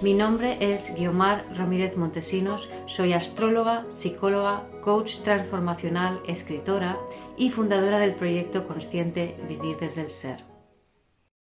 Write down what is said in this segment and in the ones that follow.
Mi nombre es Guiomar Ramírez Montesinos, soy astróloga, psicóloga, coach transformacional, escritora y fundadora del proyecto consciente Vivir desde el Ser.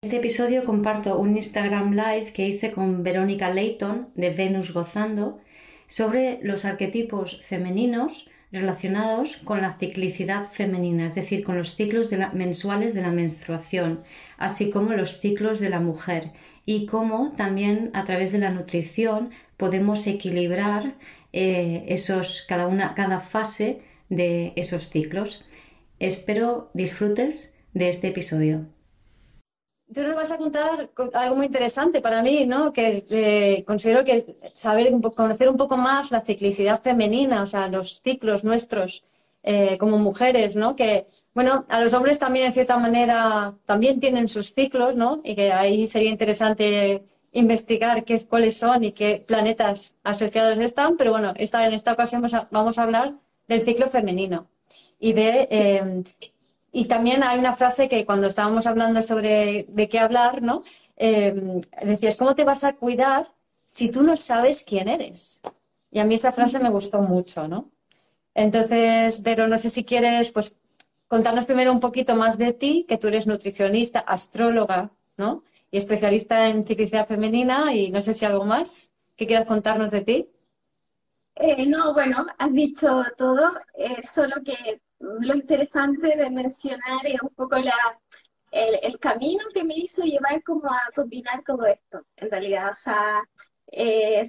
En este episodio comparto un Instagram Live que hice con Verónica Leighton de Venus Gozando sobre los arquetipos femeninos relacionados con la ciclicidad femenina, es decir, con los ciclos mensuales de la menstruación, así como los ciclos de la mujer y cómo también a través de la nutrición podemos equilibrar eh, esos, cada, una, cada fase de esos ciclos. Espero disfrutes de este episodio. Tú nos vas a contar algo muy interesante para mí, ¿no? Que eh, considero que saber, conocer un poco más la ciclicidad femenina, o sea, los ciclos nuestros eh, como mujeres, ¿no? Que, bueno, a los hombres también, en cierta manera, también tienen sus ciclos, ¿no? Y que ahí sería interesante investigar qué, cuáles son y qué planetas asociados están, pero bueno, esta, en esta ocasión vamos a, hablar del ciclo femenino y de eh, y también hay una frase que cuando estábamos hablando sobre de qué hablar, ¿no? Em, decías, ¿cómo te vas a cuidar si tú no sabes quién eres? Y a mí esa frase me gustó mucho, ¿no? Entonces, pero no sé si quieres, pues, contarnos primero un poquito más de ti, que tú eres nutricionista, astróloga, ¿no? Y especialista en ciclicidad femenina y no sé si algo más que quieras contarnos de ti. Eh, no, bueno, has dicho todo, eh, solo que lo interesante de mencionar es un poco la, el, camino que me hizo llevar como a combinar todo esto, en realidad. O sea, eh,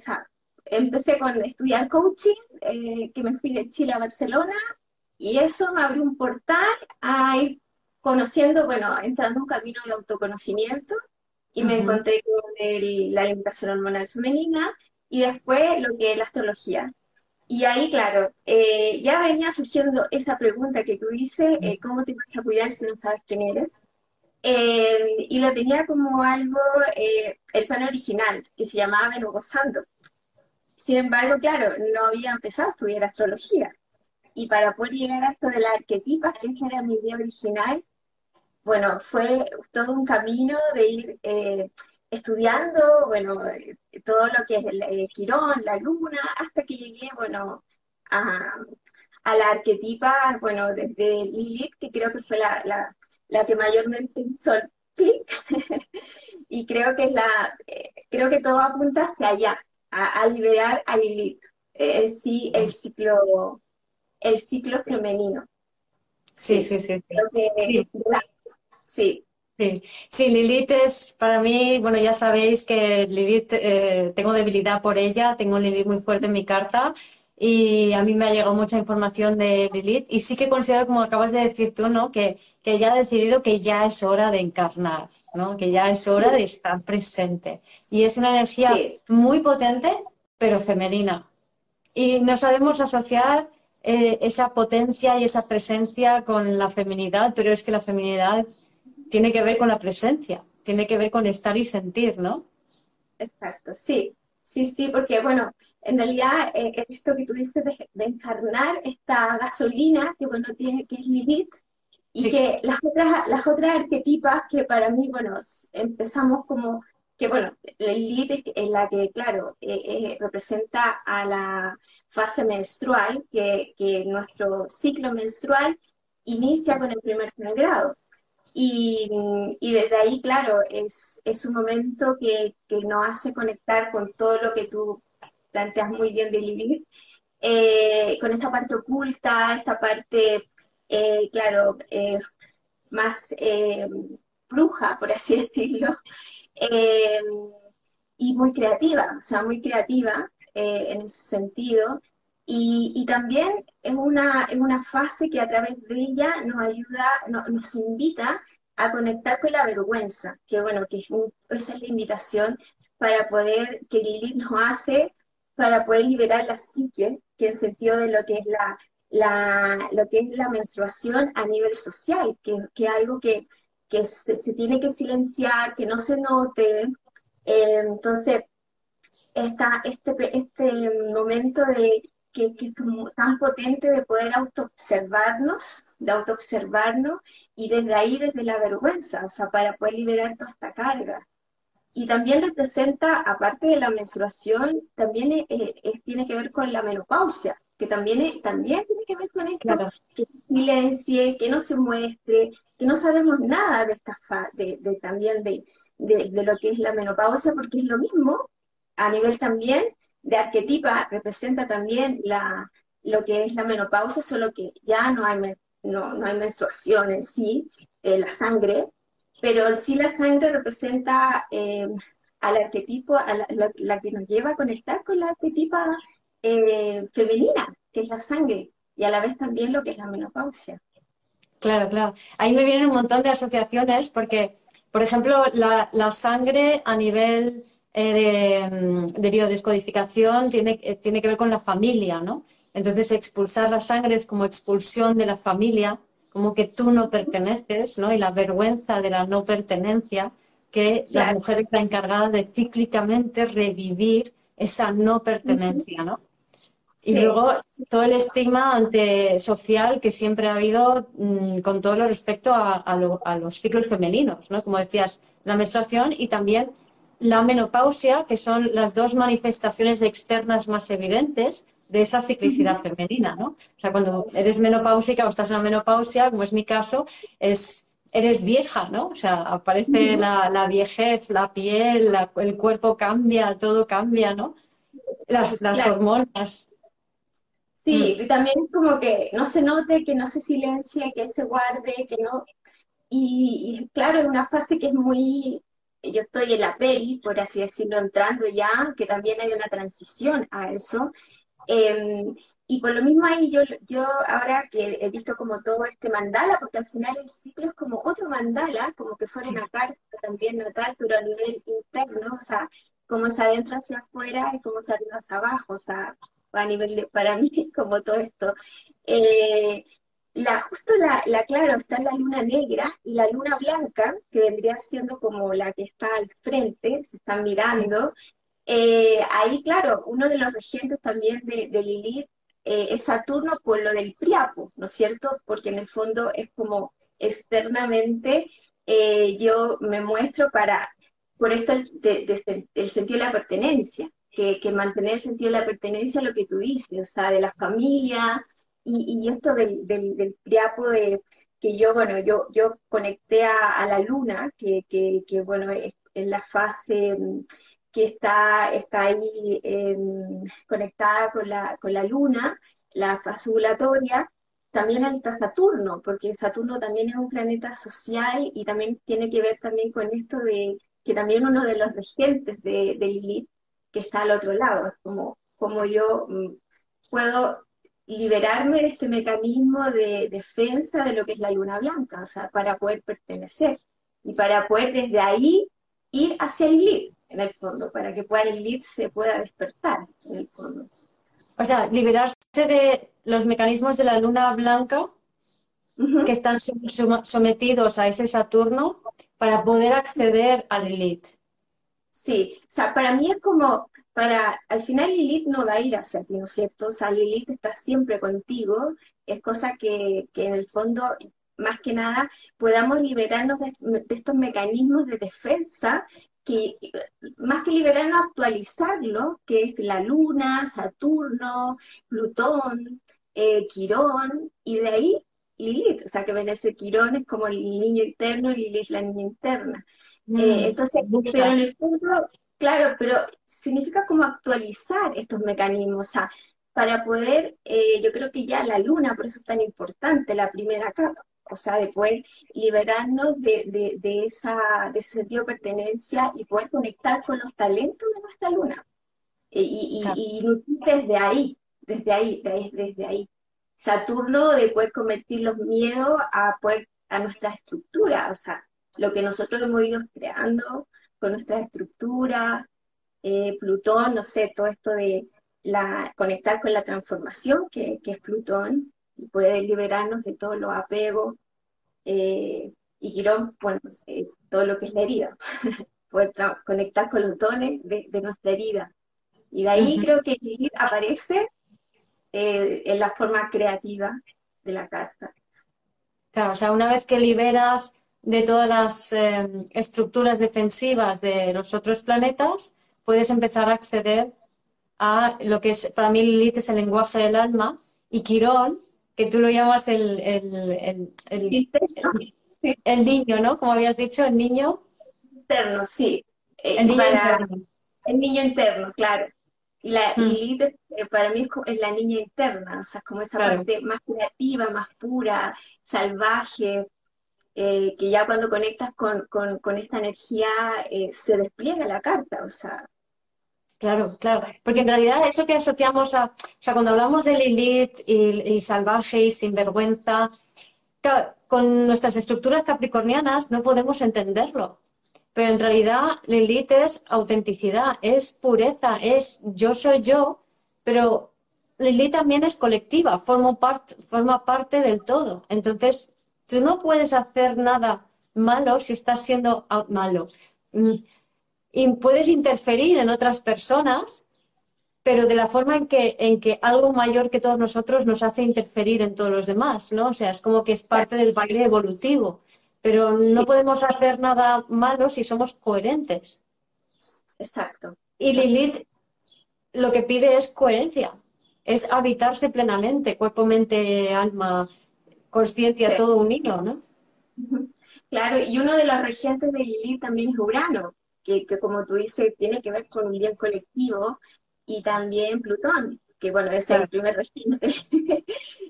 empecé con estudiar coaching, eh, que me fui de Chile a Barcelona, y eso me abrió un portal a ir conociendo, bueno, entrando en un camino de autoconocimiento, y me encontré con la alimentación hormonal femenina, y después lo que es la astrología. Y ahí, claro, eh, ya venía surgiendo esa pregunta que tú dices, eh, ¿cómo te vas a cuidar si no sabes quién eres? Eh, y lo tenía como algo, el plan original, que se llamaba Venus Gozando. Sin embargo, claro, no había empezado a estudiar astrología. Y para poder llegar a esto de la arquetipa, que esa era mi idea original, bueno, fue todo un camino de ir estudiando, bueno, eh, todo lo que es el, Quirón, la luna, hasta que llegué, bueno, a, la arquetipa, bueno, desde Lilith, que creo que fue la, que mayormente hizo el clic, y creo que es la, eh, creo que todo apunta hacia allá, a, liberar a Lilith, eh, sí, el ciclo, el ciclo femenino. Sí, sí, sí. sí. Sí. Lilith es para mí, bueno, ya sabéis que Lilith, eh, tengo debilidad por ella, tengo Lilith muy fuerte en mi carta y a mí me ha llegado mucha información de Lilith y sí que considero, como acabas de decir tú, ¿no? Que, que ya ha decidido que ya es hora de encarnar, ¿no? Que ya es hora de estar presente. Y es una energía muy potente, pero femenina. Y no sabemos asociar eh, esa potencia y esa presencia con la feminidad, pero es que la feminidad tiene que ver con la presencia, tiene que ver con estar y sentir, ¿no? Exacto, sí, sí, sí, porque bueno, en realidad eh, esto que tú dices de, encarnar esta gasolina que bueno tiene, que es Lilith, y que las otras, las otras arquetipas que para mí, bueno, empezamos como que bueno, Lilith es la que, claro, eh, eh, representa a la fase menstrual, que, que nuestro ciclo menstrual inicia con el primer sangrado. Y, desde ahí, claro, es, es un momento que, que, nos hace conectar con todo lo que tú planteas muy bien de Lilith, eh, con esta parte oculta, esta parte, eh, claro, eh, más bruja, por así decirlo, y muy creativa, o sea, muy creativa en ese sentido. Y, también es una, es una fase que a través de ella nos ayuda, nos invita a conectar con la vergüenza, que bueno, que esa es la invitación para poder, que Lilith nos hace para poder liberar la psique, que en sentido de lo que es la, la, lo que es la menstruación a nivel social, que, que algo que, que se, tiene que silenciar, que no se note. Eh, entonces, esta, este, este momento de que, es como tan potente de poder autoobservarnos, de autoobservarnos y desde ahí, desde la vergüenza, o sea, para poder liberar toda esta carga. Y también representa, aparte de la menstruación, también tiene que ver con la menopausia, que también, también tiene que ver con esto, que silencie, que no se muestre, que no sabemos nada de esta de, de, también de, de, lo que es la menopausia, porque es lo mismo a nivel también de arquetipa, representa también la, lo que es la menopausia, solo que ya no hay, no, no hay menstruación en sí, eh, la sangre, pero sí la sangre representa eh, al arquetipo, a la, que nos lleva a conectar con la arquetipa eh, femenina, que es la sangre, y a la vez también lo que es la menopausia. Claro, claro. Ahí me vienen un montón de asociaciones porque, por ejemplo, la, sangre a nivel eh, de, biodescodificación tiene, tiene que ver con la familia, ¿no? Entonces, expulsar la sangre es como expulsión de la familia como que tú no perteneces, ¿no? Y la vergüenza de la no pertenencia, que la mujer está encargada de cíclicamente revivir esa no pertenencia, ¿no? Y luego todo el estigma ante social que siempre ha habido mm, con todo lo respecto a, a, los ciclos femeninos, ¿no? Como decías, la menstruación y también la menopausia, que son las dos manifestaciones externas más evidentes de esa ciclicidad femenina, ¿no? O sea, cuando eres menopáusica o estás en la menopausia, como es mi caso, es, eres vieja, ¿no? O sea, aparece la, la viejez, la piel, el cuerpo cambia, todo cambia, ¿no? Las, las hormonas. Sí, mm. y también es como que no se note, que no se silencie, que se guarde, que no... Y, y claro, es una fase que es muy... Yo estoy en la peli, por así decirlo, entrando ya, que también hay una transición a eso, Em, y por lo mismo ahí yo, yo ahora que he visto como todo este mandala, porque al final el ciclo es como otro mandala, como que fuera una carta también natal, pero a nivel interno, o sea, como es adentro hacia afuera y como es arriba hacia abajo, o sea, a nivel de, para mí como todo esto. Eh, la, justo la, la, claro, está la luna negra y la luna blanca, que vendría siendo como la que está al frente, se están mirando, eh, ahí, claro, uno de los regentes también de, Lilith eh, es Saturno por lo del Priapo, ¿no es cierto? Porque en el fondo es como externamente eh, yo me muestro para, por esto el, sentido de la pertenencia, que, mantener el sentido de la pertenencia es lo que tú dices, o sea, de la familia, y, esto del, del, Priapo de que yo, bueno, yo, yo conecté a, la luna, que, que, bueno, es, en la fase que está, está ahí em, conectada con la, con la luna, la fase ovulatoria, también está Saturno, porque Saturno también es un planeta social y también tiene que ver también con esto de que también uno de los regentes de, de Lilith, que está al otro lado, es como, como yo mm, puedo liberarme de este mecanismo de defensa de lo que es la luna blanca, o sea, para poder pertenecer y para poder desde ahí ir hacia Lilith en el fondo, para que pueda el lead se pueda despertar en el fondo. O sea, liberarse de los mecanismos de la luna blanca que están sometidos a ese Saturno para poder acceder al Lilith. Sí, o sea, para mí es como, para, al final Lilith no va a ir hacia ti, ¿no es cierto? O sea, Lilith está siempre contigo, es cosa que, que en el fondo, más que nada, podamos liberarnos de, de estos mecanismos de defensa que más que liberarnos, actualizarlo, que es la Luna, Saturno, Plutón, eh, Quirón, y de ahí Lilith, o sea que ven ese Quirón es como el niño interno y Lilith la niña interna. Mm, eh, entonces, pero en el fondo, claro, pero significa como actualizar estos mecanismos, o sea, para poder, eh, yo creo que ya la luna, por eso es tan importante la primera capa, o sea, de poder liberarnos de, esa, de ese sentido de pertenencia y poder conectar con los talentos de nuestra luna. E, y, y, desde ahí, desde ahí, desde, ahí. Saturno de poder convertir los miedos a, poder, a nuestra estructura, o sea, lo que nosotros hemos ido creando con nuestra estructura, eh, Plutón, no sé, todo esto de, la, conectar con la transformación que, es Plutón y poder liberarnos de todos los apegos. Eh, y Quirón, bueno, eh, todo lo que es la herida, poder conectar con los dones de, nuestra herida. Y de ahí creo que Lilith aparece en la forma creativa de la carta. Claro, o sea, una vez que liberas de todas las estructuras defensivas de los otros planetas, puedes empezar a acceder a lo que es, para mí Lilith es el lenguaje del alma, y Quirón, que tú lo llamas el, el, el, niño, ¿no? Como habías dicho, el niño. Interno, sí. Eh, el niño interno. El niño interno, claro. Y la mm. Lilith eh, para mí es, la niña interna, o sea, como esa parte más creativa, más pura, salvaje, eh, que ya cuando conectas con, con, esta energía se despliega la carta, o sea, Claro, claro. Porque en realidad eso que asociamos a, o sea, cuando hablamos de Lilith y, salvaje y sinvergüenza, con nuestras estructuras capricornianas no podemos entenderlo. Pero en realidad Lilith es autenticidad, es pureza, es yo soy yo, pero Lilith también es colectiva, forma, forma parte del todo. Entonces, tú no puedes hacer nada malo si estás siendo malo. Mm, y puedes interferir en otras personas, pero de la forma en que, en que algo mayor que todos nosotros nos hace interferir en todos los demás, ¿no? O sea, es como que es parte del baile evolutivo, pero no podemos hacer nada malo si somos coherentes. Exacto. Y Lilith lo que pide es coherencia, es habitarse plenamente, cuerpo, mente, alma, conciencia, todo unido, ¿no? Claro, y uno de los regentes de Lilith también es Urano que, como tú dices, tiene que ver con un bien colectivo, y también Plutón, que bueno, es el primer regente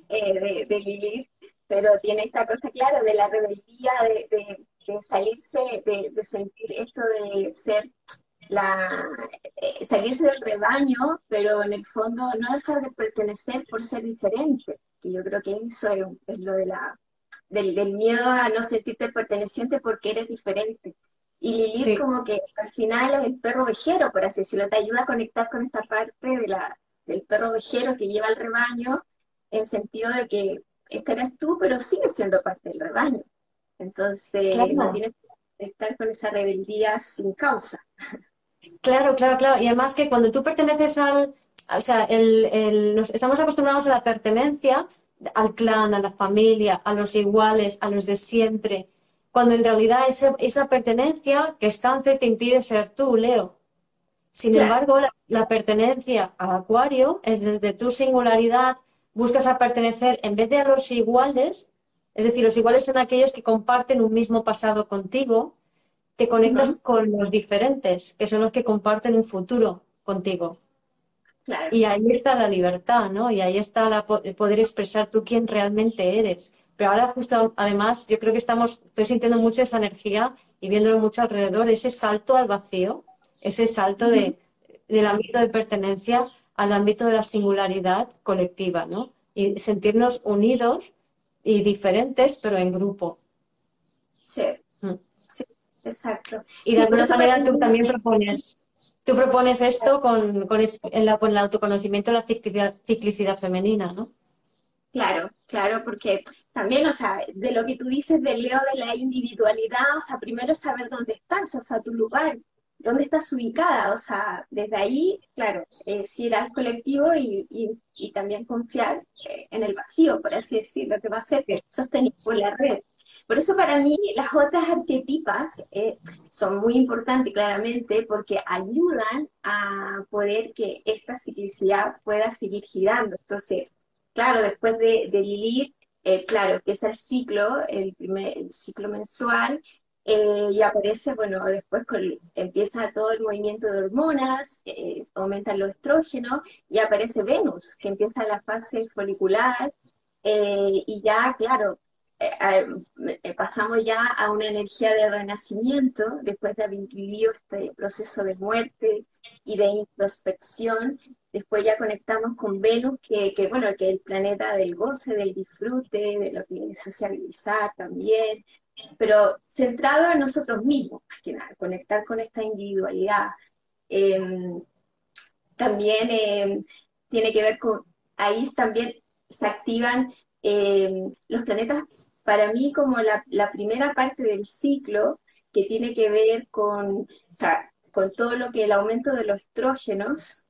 eh, de, Lilith, pero tiene esta cosa clara de la rebeldía, de, salirse, de, sentir esto de ser la eh, salirse del rebaño, pero en el fondo no dejar de pertenecer por ser diferente, que yo creo que eso es, lo de la del, del, miedo a no sentirte perteneciente porque eres diferente. Y Lilith como que al final es el perro vejero, por así decirlo, te ayuda a conectar con esta parte de la, del perro vejero que lleva el rebaño, en sentido de que este eres tú, pero sigues siendo parte del rebaño. Entonces, no tienes que conectar con esa rebeldía sin causa. Claro, claro, claro. Y además que cuando tú perteneces al, o sea, el, el, estamos acostumbrados a la pertenencia al clan, a la familia, a los iguales, a los de siempre cuando en realidad esa, pertenencia, que es cáncer, te impide ser tú, Leo. Sin embargo, la, pertenencia al acuario es desde tu singularidad, buscas a pertenecer en vez de a los iguales, es decir, los iguales son aquellos que comparten un mismo pasado contigo, te conectas con los diferentes, que son los que comparten un futuro contigo. Y ahí está la libertad, ¿no? Y ahí está la, poder expresar tú quién realmente eres. Pero ahora justo, además, yo creo que estamos, estoy sintiendo mucho esa energía y viéndolo mucho alrededor, ese salto al vacío, ese salto de, del ámbito de pertenencia al ámbito de la singularidad colectiva, ¿no? Y sentirnos unidos y diferentes, pero en grupo. Sí, mm. sí exacto. Y de alguna manera tú también propones, tú propones esto con, con, el autoconocimiento de la ciclicidad femenina, ¿no? Claro, claro, porque también, o sea, de lo que tú dices del Leo de la individualidad, o sea, primero saber dónde estás, o sea, tu lugar, dónde estás ubicada, o sea, desde ahí, claro, eh, ir al colectivo y, y, también confiar eh, en el vacío, por así decirlo, que va a ser sostenido por la red. Por eso para mí las otras arquetipas eh, son muy importantes claramente porque ayudan a poder que esta ciclicidad pueda seguir girando. Entonces, claro, después de, Lilith, eh, claro, empieza el ciclo, el, primer, ciclo menstrual, eh, y aparece, bueno, después empieza todo el movimiento de hormonas, eh, aumentan los estrógenos, y aparece Venus, que empieza la fase folicular, y ya, claro, pasamos ya a una energía de renacimiento después de haber vivido este proceso de muerte y de introspección Después ya conectamos con Venus, que, que, bueno, que es el planeta del goce, del disfrute, de lo que es sociabilizar también, pero centrado en nosotros mismos, más que nada, conectar con esta individualidad. Em, también eh, tiene que ver con, ahí también se activan eh, los planetas, para mí como la, primera parte del ciclo, que tiene que ver con, con todo lo que el aumento de los estrógenos,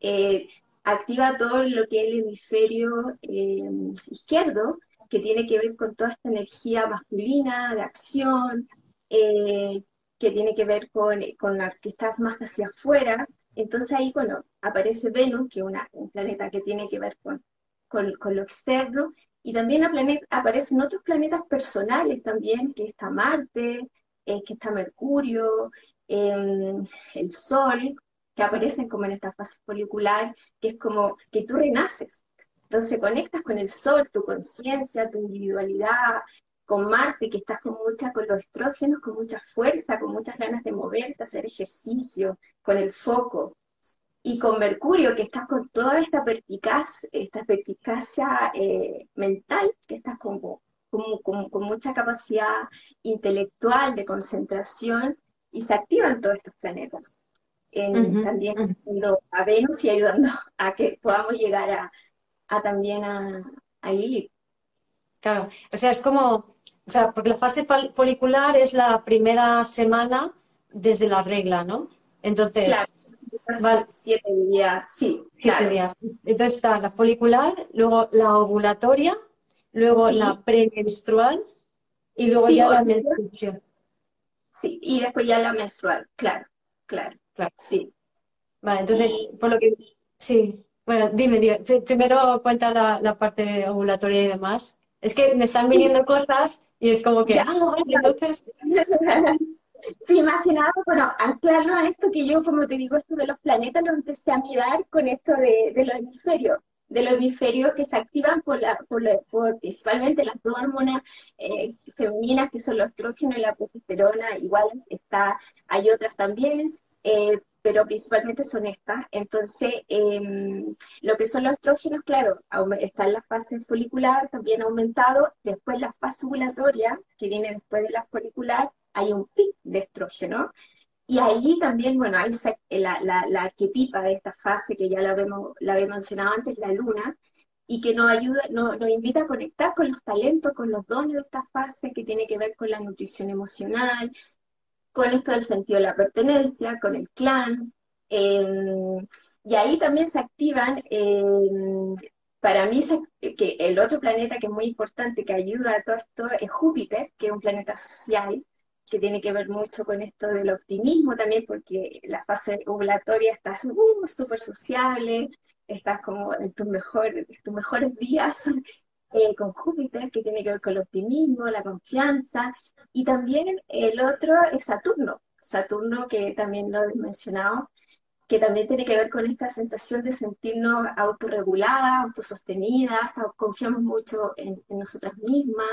eh, activa todo lo que es el hemisferio izquierdo, que tiene que ver con toda esta energía masculina, de acción, que tiene que ver con, con la que está más hacia afuera, entonces ahí, bueno, aparece Venus, que es un planeta que tiene que ver con, con, lo externo, y también aparecen otros planetas personales también, que está Marte, eh, que está Mercurio, em, el Sol, que aparecen como en esta fase folicular, que es como que tú renaces. Entonces conectas con el Sol, tu conciencia, tu individualidad, con Marte, que estás con mucha, con los estrógenos, con mucha fuerza, con muchas ganas de moverte, hacer ejercicio, con el foco. Y con Mercurio, que estás con toda esta perspicaz, esta perspicacia eh, mental, que estás con, con, mucha capacidad intelectual de concentración, y se activan todos estos planetas. También a Venus y ayudando a que podamos llegar a, también a, a Lilith. Claro, o sea, es como o sea, porque la fase folicular es la primera semana desde la regla, ¿no? Entonces. Claro, siete días, sí. Siete días. Entonces está la folicular, luego la ovulatoria, luego la premenstrual y luego ya la menstruación. Sí, y después ya la menstrual, claro, claro, claro, sí. Vale, entonces, por lo que. Sí. Bueno, dime, dime. Primero cuenta la, la parte ovulatoria y demás. Es que me están viniendo cosas y es como que, ah, entonces... Que nada, bueno, anclarlo a esto que yo, como te digo, esto de los planetas lo empecé a mirar con esto de, los hemisferios, de los hemisferios que se activan por, la, por, principalmente las dos hormonas eh, femeninas, que son los estrógenos y la progesterona, igual está, hay otras también, eh, pero principalmente son estas. Entonces, em, lo que son los estrógenos, claro, está en la fase folicular, también aumentado. Después la fase ovulatoria, que viene después de la folicular, hay un pic de estrógeno. Y ahí también, bueno, hay la, la, arquetipa de esta fase, que ya la, vemos, la había mencionado antes, la luna, y que nos ayuda, nos, invita a conectar con los talentos, con los dones de esta fase, que tiene que ver con la nutrición emocional, con esto del sentido de la pertenencia, con el clan, em, y ahí también se activan, em, para mí que el otro planeta que es muy importante, que ayuda a todo esto, es Júpiter, que es un planeta social, que tiene que ver mucho con esto del optimismo también, porque la fase ovulatoria estás uh, súper sociable, estás como en tus, mejores tus mejores días, eh, con Júpiter, que tiene que ver con el optimismo, la confianza, y también el otro es Saturno, Saturno que también lo he mencionado, que también tiene que ver con esta sensación de sentirnos autorreguladas, autosostenidas, confiamos mucho en, nosotras mismas,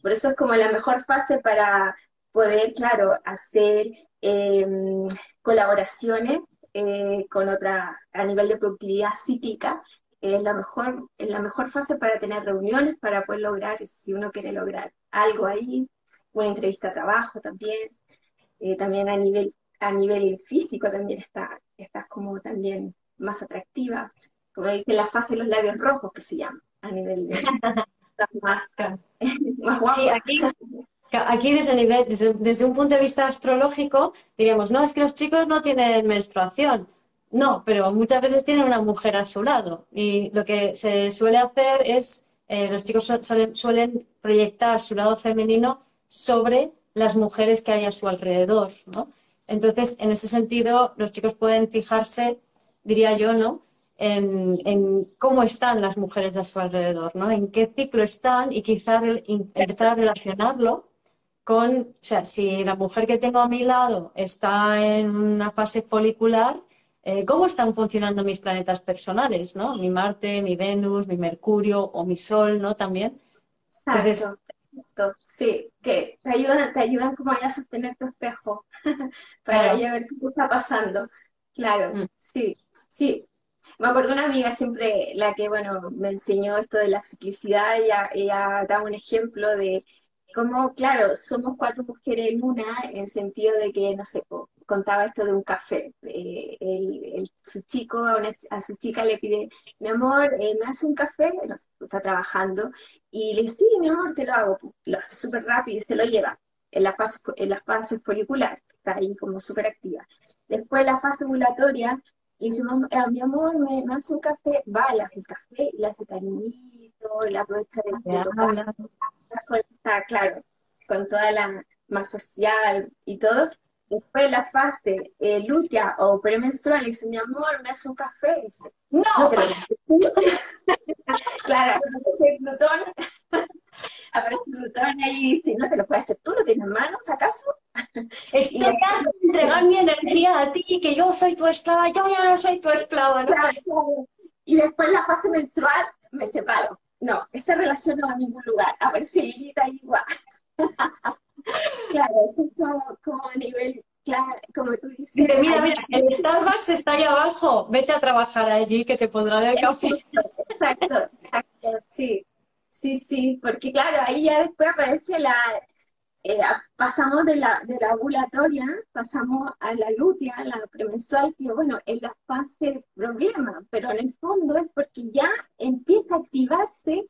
por eso es como la mejor fase para poder, claro, hacer em, colaboraciones eh, con otra, a nivel de productividad cíclica, es la mejor, es la mejor fase para tener reuniones, para poder lograr, si uno quiere lograr algo ahí, una entrevista de trabajo también, eh, también a nivel, a nivel físico también está, estás como también más atractiva, como dice la fase de los labios rojos que se llama, a nivel de más, más Sí, aquí, aquí desde, un punto de vista astrológico diríamos, no, es que los chicos no tienen menstruación, no, pero muchas veces tienen una mujer a su lado y lo que se suele hacer es, eh, los chicos suelen, proyectar su lado femenino sobre las mujeres que hay a su alrededor, ¿no? Entonces, en ese sentido, los chicos pueden fijarse, diría yo, ¿no? En, cómo están las mujeres a su alrededor, ¿no? En qué ciclo están y quizás empezar relacionarlo con, o sea, si la mujer que tengo a mi lado está en una fase folicular, eh, cómo están funcionando mis planetas personales, ¿no? Mi Marte, mi Venus, mi Mercurio o mi Sol, ¿no? También. Exacto, sí, que te ayudan, te ayudan como a sostener tu espejo para ver qué está pasando. Claro, mm. sí, sí. Me acuerdo una amiga siempre, la que, bueno, me enseñó esto de la ciclicidad, ella, ella da un ejemplo de como, claro, somos cuatro mujeres en una, en sentido de que, no sé, contaba esto de un café. Eh, el, su chico, a, su chica le pide, mi amor, eh, ¿me hace un café? está trabajando, y le dice, sí, mi amor, te lo hago. Lo hace súper rápido y se lo lleva en la fase, en la fase folicular, está ahí como súper activa. Después la fase ovulatoria, le dice, eh, mi amor, ¿me, hace un café? Va, le hace un café, le hace cariñito, de, de está claro, con toda la más social y todo. Después la fase eh, lútea o premenstrual, dice, mi amor, me hace un café. Dice, no, claro, aparece Plutón, aparece Plutón ahí y dice, no te lo puedes hacer tú, no tienes manos, ¿acaso? Estoy a entregar mi energía a ti, que yo soy tu esclava, yo ya no soy tu esclava. Y después la fase menstrual, me separo no, esta relación no va a ningún lugar, a ver si Lilita igual. claro, eso es como, a nivel, claro, como tú dices. mira, mira, el Starbucks está ahí abajo, vete a trabajar allí que te pondrá el café. Exacto, exacto, sí. Sí, sí, porque claro, ahí ya después aparece la, eh, pasamos de la, de la ovulatoria, pasamos a la lútea, a la premenstrual, que bueno, es la fase problema, pero en el fondo es porque ya empieza a activarse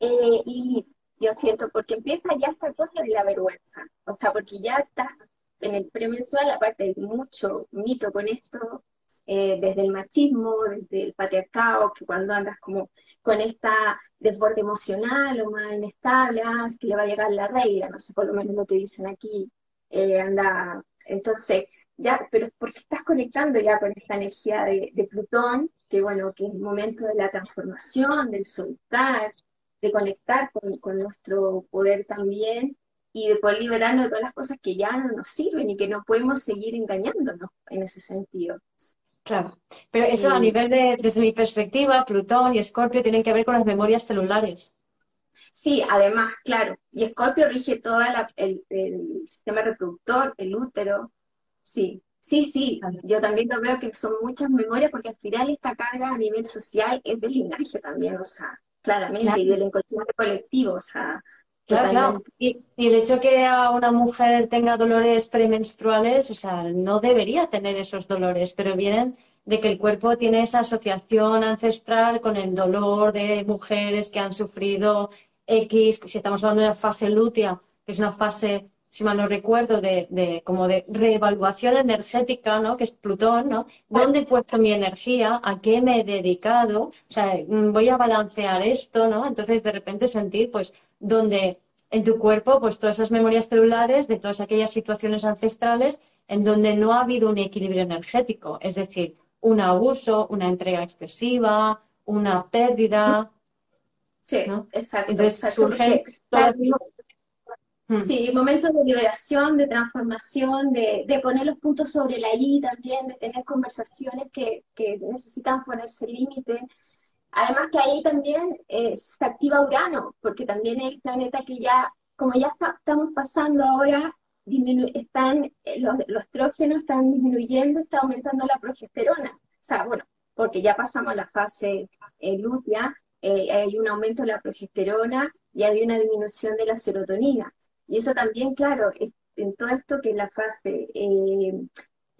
eh, y yo siento, porque empieza ya esta cosa de la vergüenza, o sea, porque ya está en el premenstrual, aparte de mucho mito con esto, eh, desde el machismo, desde el patriarcado, que cuando andas como con esta desborde emocional o más inestable, ah, que le va a llegar la regla, no sé, por lo menos lo que dicen aquí, eh, anda, entonces, ya, pero porque estás conectando ya con esta energía de, Plutón, que bueno, que es el momento de la transformación, del soltar, de conectar con, con nuestro poder también, y de poder liberarnos de todas las cosas que ya no nos sirven y que no podemos seguir engañándonos en ese sentido. Claro, pero eso a nivel de, desde mi perspectiva, Plutón y Escorpio tienen que ver con las memorias celulares. Sí, además, claro, y Escorpio rige todo el, sistema reproductor, el útero, sí, sí, sí, yo también lo veo que son muchas memorias porque al final esta carga a nivel social es del linaje también, o sea, claramente, y del inconsciente colectivo, o sea, Claro, claro. Y, el hecho que a una mujer tenga dolores premenstruales, o sea, no debería tener esos dolores, pero vienen de que el cuerpo tiene esa asociación ancestral con el dolor de mujeres que han sufrido X, si estamos hablando de la fase lútea, que es una fase, si mal no recuerdo, de, de como de reevaluación energética, ¿no? Que es Plutón, ¿no? ¿Dónde he puesto mi energía? ¿A qué me he dedicado? O sea, mm, voy a balancear esto, ¿no? Entonces, de repente sentir, pues, donde en tu cuerpo, pues todas esas memorias celulares de todas aquellas situaciones ancestrales en donde no ha habido un equilibrio energético, es decir, un abuso, una entrega excesiva, una pérdida. Sí, exacto. Entonces surgen hmm. Sí, momentos de liberación, de transformación, de, poner los puntos sobre la I también, de tener conversaciones que, que necesitan ponerse límites Además que ahí también eh, se activa Urano, porque también es el planeta que ya, como ya estamos pasando ahora, están, eh, los, los estrógenos están disminuyendo, está aumentando la progesterona. O sea, bueno, porque ya pasamos a la fase eh, lútea, hay un aumento de la progesterona y hay una disminución de la serotonina. Y eso también, claro, en todo esto que es la fase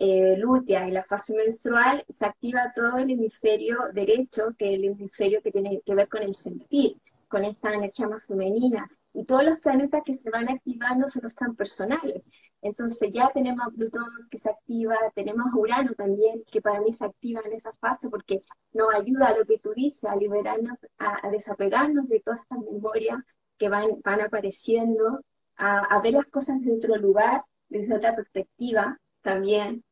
eh, lútea y la fase menstrual, se activa todo el hemisferio derecho, que es el hemisferio que tiene que ver con el sentir, con esta energía más femenina. Y todos los planetas que se van activando son los tan personales. Entonces ya tenemos a Plutón que se activa, tenemos a Urano también, que para mí se activa en esa fase porque nos ayuda a lo que tú dices, a liberarnos, a, desapegarnos de todas estas memorias que van, van apareciendo, a, ver las cosas desde otro lugar, desde otra perspectiva también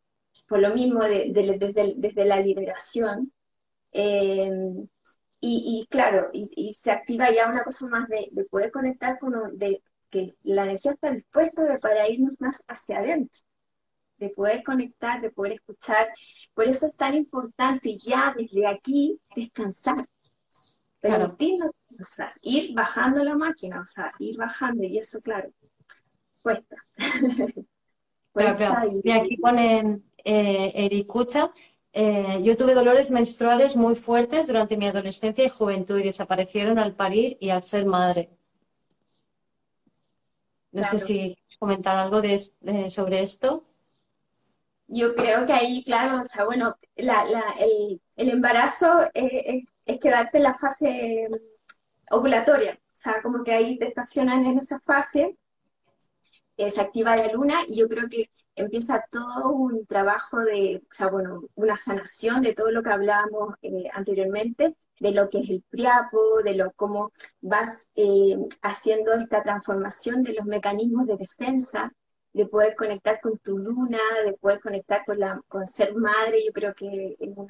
por lo mismo desde, la liberación. Eh, y, claro, y, se activa ya una cosa más de, poder conectar con, de que la energía está dispuesta para irnos más hacia adentro, de poder conectar, de poder escuchar. Por eso es tan importante ya desde aquí descansar, permitirnos descansar, ir bajando la máquina, o sea, ir bajando, y eso, claro, cuesta. Y aquí ponen eh, Ericucha, eh, yo tuve dolores menstruales muy fuertes durante mi adolescencia y juventud y desaparecieron al parir y al ser madre. No sé si comentar algo de, sobre esto. Yo creo que ahí, claro, o sea, bueno, la, el, embarazo es, es quedarte en la fase ovulatoria, o sea, como que ahí te estacionan en esa fase, eh, se activa la luna y yo creo que empieza todo un trabajo de, o sea, bueno, una sanación de todo lo que hablábamos eh, anteriormente, de lo que es el priapo, de lo cómo vas eh, haciendo esta transformación de los mecanismos de defensa, de poder conectar con tu luna, de poder conectar con, la, con ser madre, yo creo que es un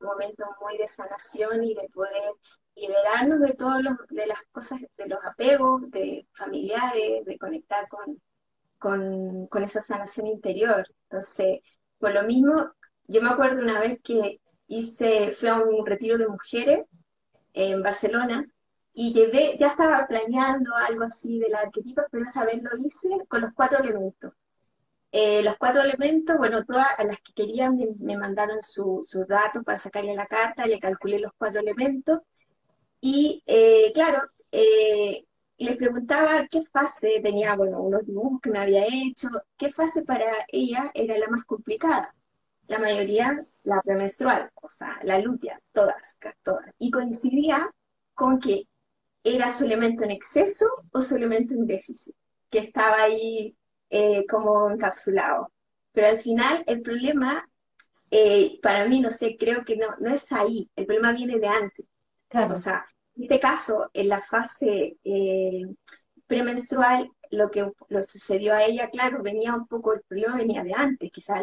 momento muy de sanación y de poder liberarnos de todas de las cosas, de los apegos, de familiares, de conectar con, con, con esa sanación interior. Entonces, por lo mismo, yo me acuerdo una vez que hice, fui a un retiro de mujeres en Barcelona y llevé, ya estaba planeando algo así de la arquetipo, pero esa vez lo hice con los cuatro elementos. Eh, los cuatro elementos, bueno, todas las que querían me, mandaron sus datos para sacarle la carta, le calculé los cuatro elementos y eh, claro, eh, les preguntaba qué fase tenía, bueno, unos dibujos que me había hecho, qué fase para ella era la más complicada. La mayoría, la premenstrual, o sea, la lutea, todas, todas. Y coincidía con que era su elemento en exceso o su elemento en déficit, que estaba ahí eh, como encapsulado. Pero al final el problema, eh, para mí, no sé, creo que no, no es ahí, el problema viene de antes. Claro. O sea, este caso, en la fase eh, premenstrual, lo que lo sucedió a ella, claro, venía un poco, el problema venía de antes, quizás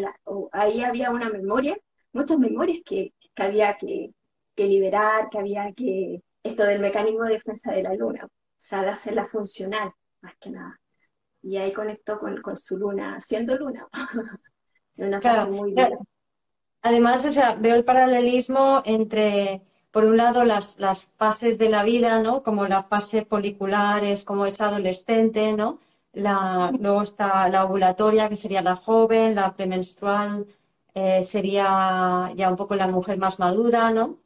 ahí había una memoria, muchas memorias que, había que, liberar, que había que, esto del mecanismo de defensa de la luna, o sea, de hacerla funcional, más que nada. Y ahí conectó con, su luna, siendo luna. una fase muy Además, o sea, veo el paralelismo entre por un lado, las, las fases de la vida, ¿no? Como la fase folicular es como es adolescente, ¿no? La, luego está la ovulatoria, que sería la joven, la premenstrual eh, sería ya un poco la mujer más madura, ¿no?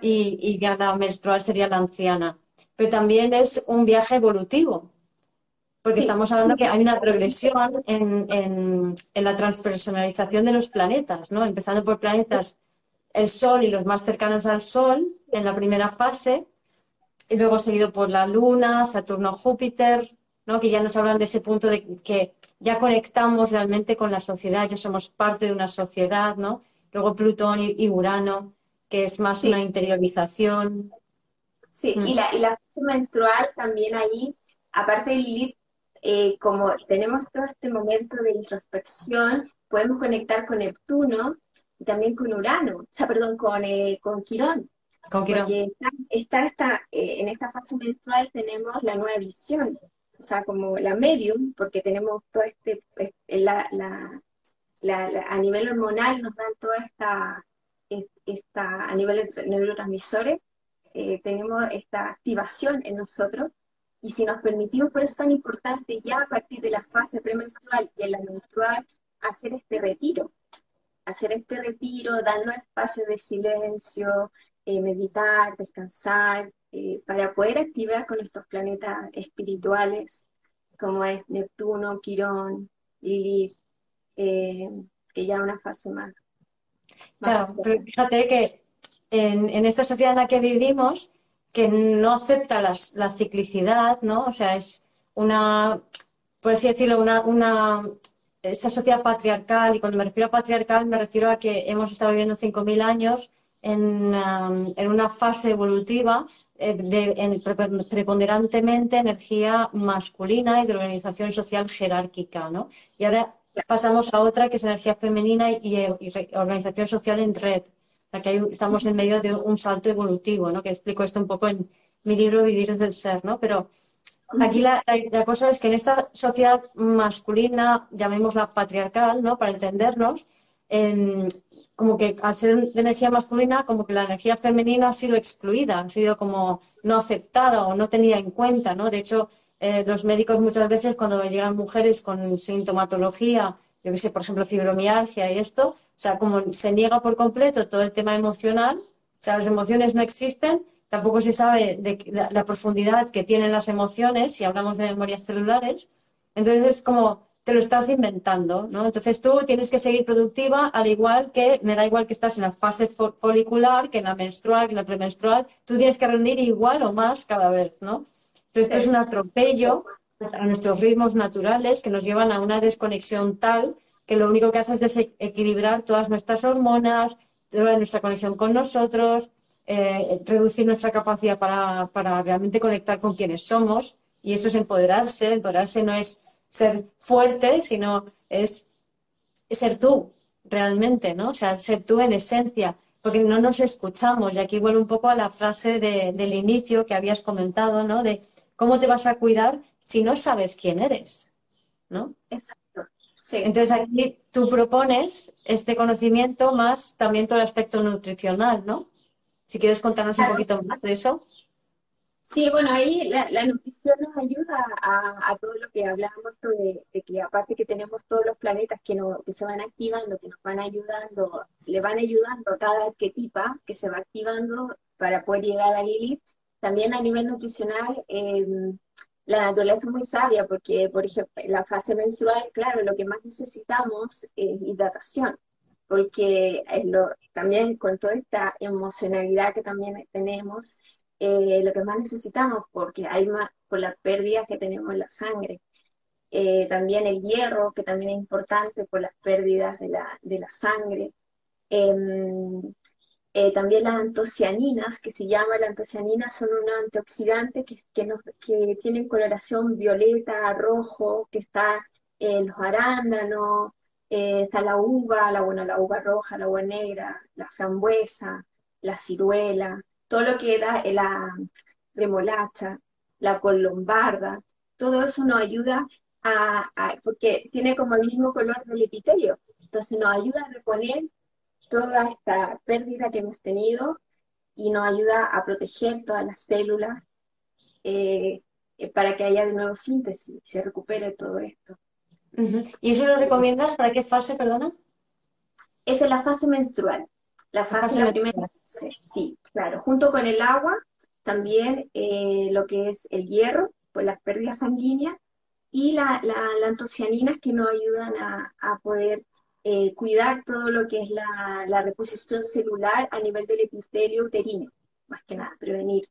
Y, y, ya la menstrual sería la anciana. Pero también es un viaje evolutivo, porque estamos hablando que hay una progresión en, en, en, la transpersonalización de los planetas, ¿no? Empezando por planetas el Sol y los más cercanos al Sol en la primera fase, y luego seguido por la Luna, Saturno, Júpiter, ¿no? que ya nos hablan de ese punto de que ya conectamos realmente con la sociedad, ya somos parte de una sociedad, ¿no? Luego Plutón y, Urano, que es más una interiorización. Sí, mm. y, la, y la fase menstrual también ahí, aparte de Lilith, eh, como tenemos todo este momento de introspección, podemos conectar con Neptuno, también con Urano, o sea, perdón, con, eh, con Quirón. Con Quirón. Porque está, está, eh, en esta fase menstrual tenemos la nueva visión, o sea, como la medium, porque tenemos todo este, este la, la, a nivel hormonal nos dan toda esta, esta a nivel de neurotransmisores, eh, tenemos esta activación en nosotros, y si nos permitimos, por eso es tan importante ya a partir de la fase premenstrual y en la menstrual, hacer este retiro, hacer este retiro, darnos espacio de silencio, eh, meditar, descansar, eh, para poder activar con estos planetas espirituales, como es Neptuno, Quirón, Lilith, eh, que ya una fase más. claro, pero fíjate que en, esta sociedad en la que vivimos, que no acepta la ciclicidad, ¿no? O sea, es una, por así decirlo, una, una esa sociedad patriarcal, y cuando me refiero a patriarcal me refiero a que hemos estado viviendo 5.000 años en, um, en, una fase evolutiva eh, de preponderantemente energía masculina y de organización social jerárquica, ¿no? Y ahora pasamos a otra que es energía femenina y, organización social en red. que estamos en medio de un salto evolutivo, ¿no? Que explico esto un poco en mi libro Vivir desde el Ser, ¿no? Pero Aquí la, cosa es que en esta sociedad masculina, llamémosla patriarcal, ¿no? Para entendernos, em, como que al ser de energía masculina, como que la energía femenina ha sido excluida, ha sido como no aceptada o no tenida en cuenta, ¿no? De hecho, eh, los médicos muchas veces cuando llegan mujeres con sintomatología, yo que sé, por ejemplo, fibromialgia y esto, o sea, como se niega por completo todo el tema emocional, o sea, las emociones no existen, tampoco se sabe de la, profundidad que tienen las emociones si hablamos de memorias celulares. Entonces es como te lo estás inventando, ¿no? Entonces tú tienes que seguir productiva, al igual que me da igual que estás en la fase folicular, que en la menstrual, que en la premenstrual, tú tienes que rendir igual o más cada vez, ¿no? Entonces esto es un atropello a nuestros ritmos naturales que nos llevan a una desconexión tal que lo único que hace es desequilibrar todas nuestras hormonas, toda nuestra conexión con nosotros, eh, reducir nuestra capacidad para, para realmente conectar con quienes somos. Y eso es empoderarse. Empoderarse no es ser fuerte, sino es ser tú realmente, ¿no? O sea, ser tú en esencia, porque no nos escuchamos. Y aquí vuelvo un poco a la frase del inicio que habías comentado, ¿no? De cómo te vas a cuidar si no sabes quién eres, ¿no? Exacto. Entonces aquí tú propones este conocimiento más también todo el aspecto nutricional, ¿no? Si quieres contarnos un poquito más de eso. Sí, bueno, ahí la, nutrición nos ayuda a, todo lo que hablábamos de, de, que aparte que tenemos todos los planetas que, no, que se van activando, que nos van ayudando, le van ayudando a cada arquetipa que se va activando para poder llegar a Lilith, también a nivel nutricional eh, la naturaleza es muy sabia porque, por ejemplo, en la fase menstrual, claro, lo que más necesitamos es hidratación, porque lo, también con toda esta emocionalidad que también tenemos, eh, lo que más necesitamos, porque hay más, por las pérdidas que tenemos en la sangre. Eh, también el hierro, que también es importante por las pérdidas de la, de la sangre. Em, eh, también las antocianinas, que se llama la antocianina, son un antioxidante que, que tienen coloración violeta, rojo, que está en los arándanos, eh, está la uva, la, bueno, la uva roja, la uva negra, la frambuesa, la ciruela, todo lo que da la remolacha, la colombarda, todo eso nos ayuda a, porque tiene como el mismo color del epitelio, entonces nos ayuda a reponer toda esta pérdida que hemos tenido y nos ayuda a proteger todas las células eh, eh, para que haya de nuevo síntesis se recupere todo esto. ¿Y eso lo recomiendas para qué fase, perdona? Esa es la fase menstrual. La fase, la, primera fase, sí, claro. Junto con el agua, también eh, lo que es el hierro, por las pérdidas sanguíneas, y la, la, antocianinas que nos ayudan a, a poder eh, cuidar todo lo que es la, reposición celular a nivel del epitelio uterino, más que nada, prevenir,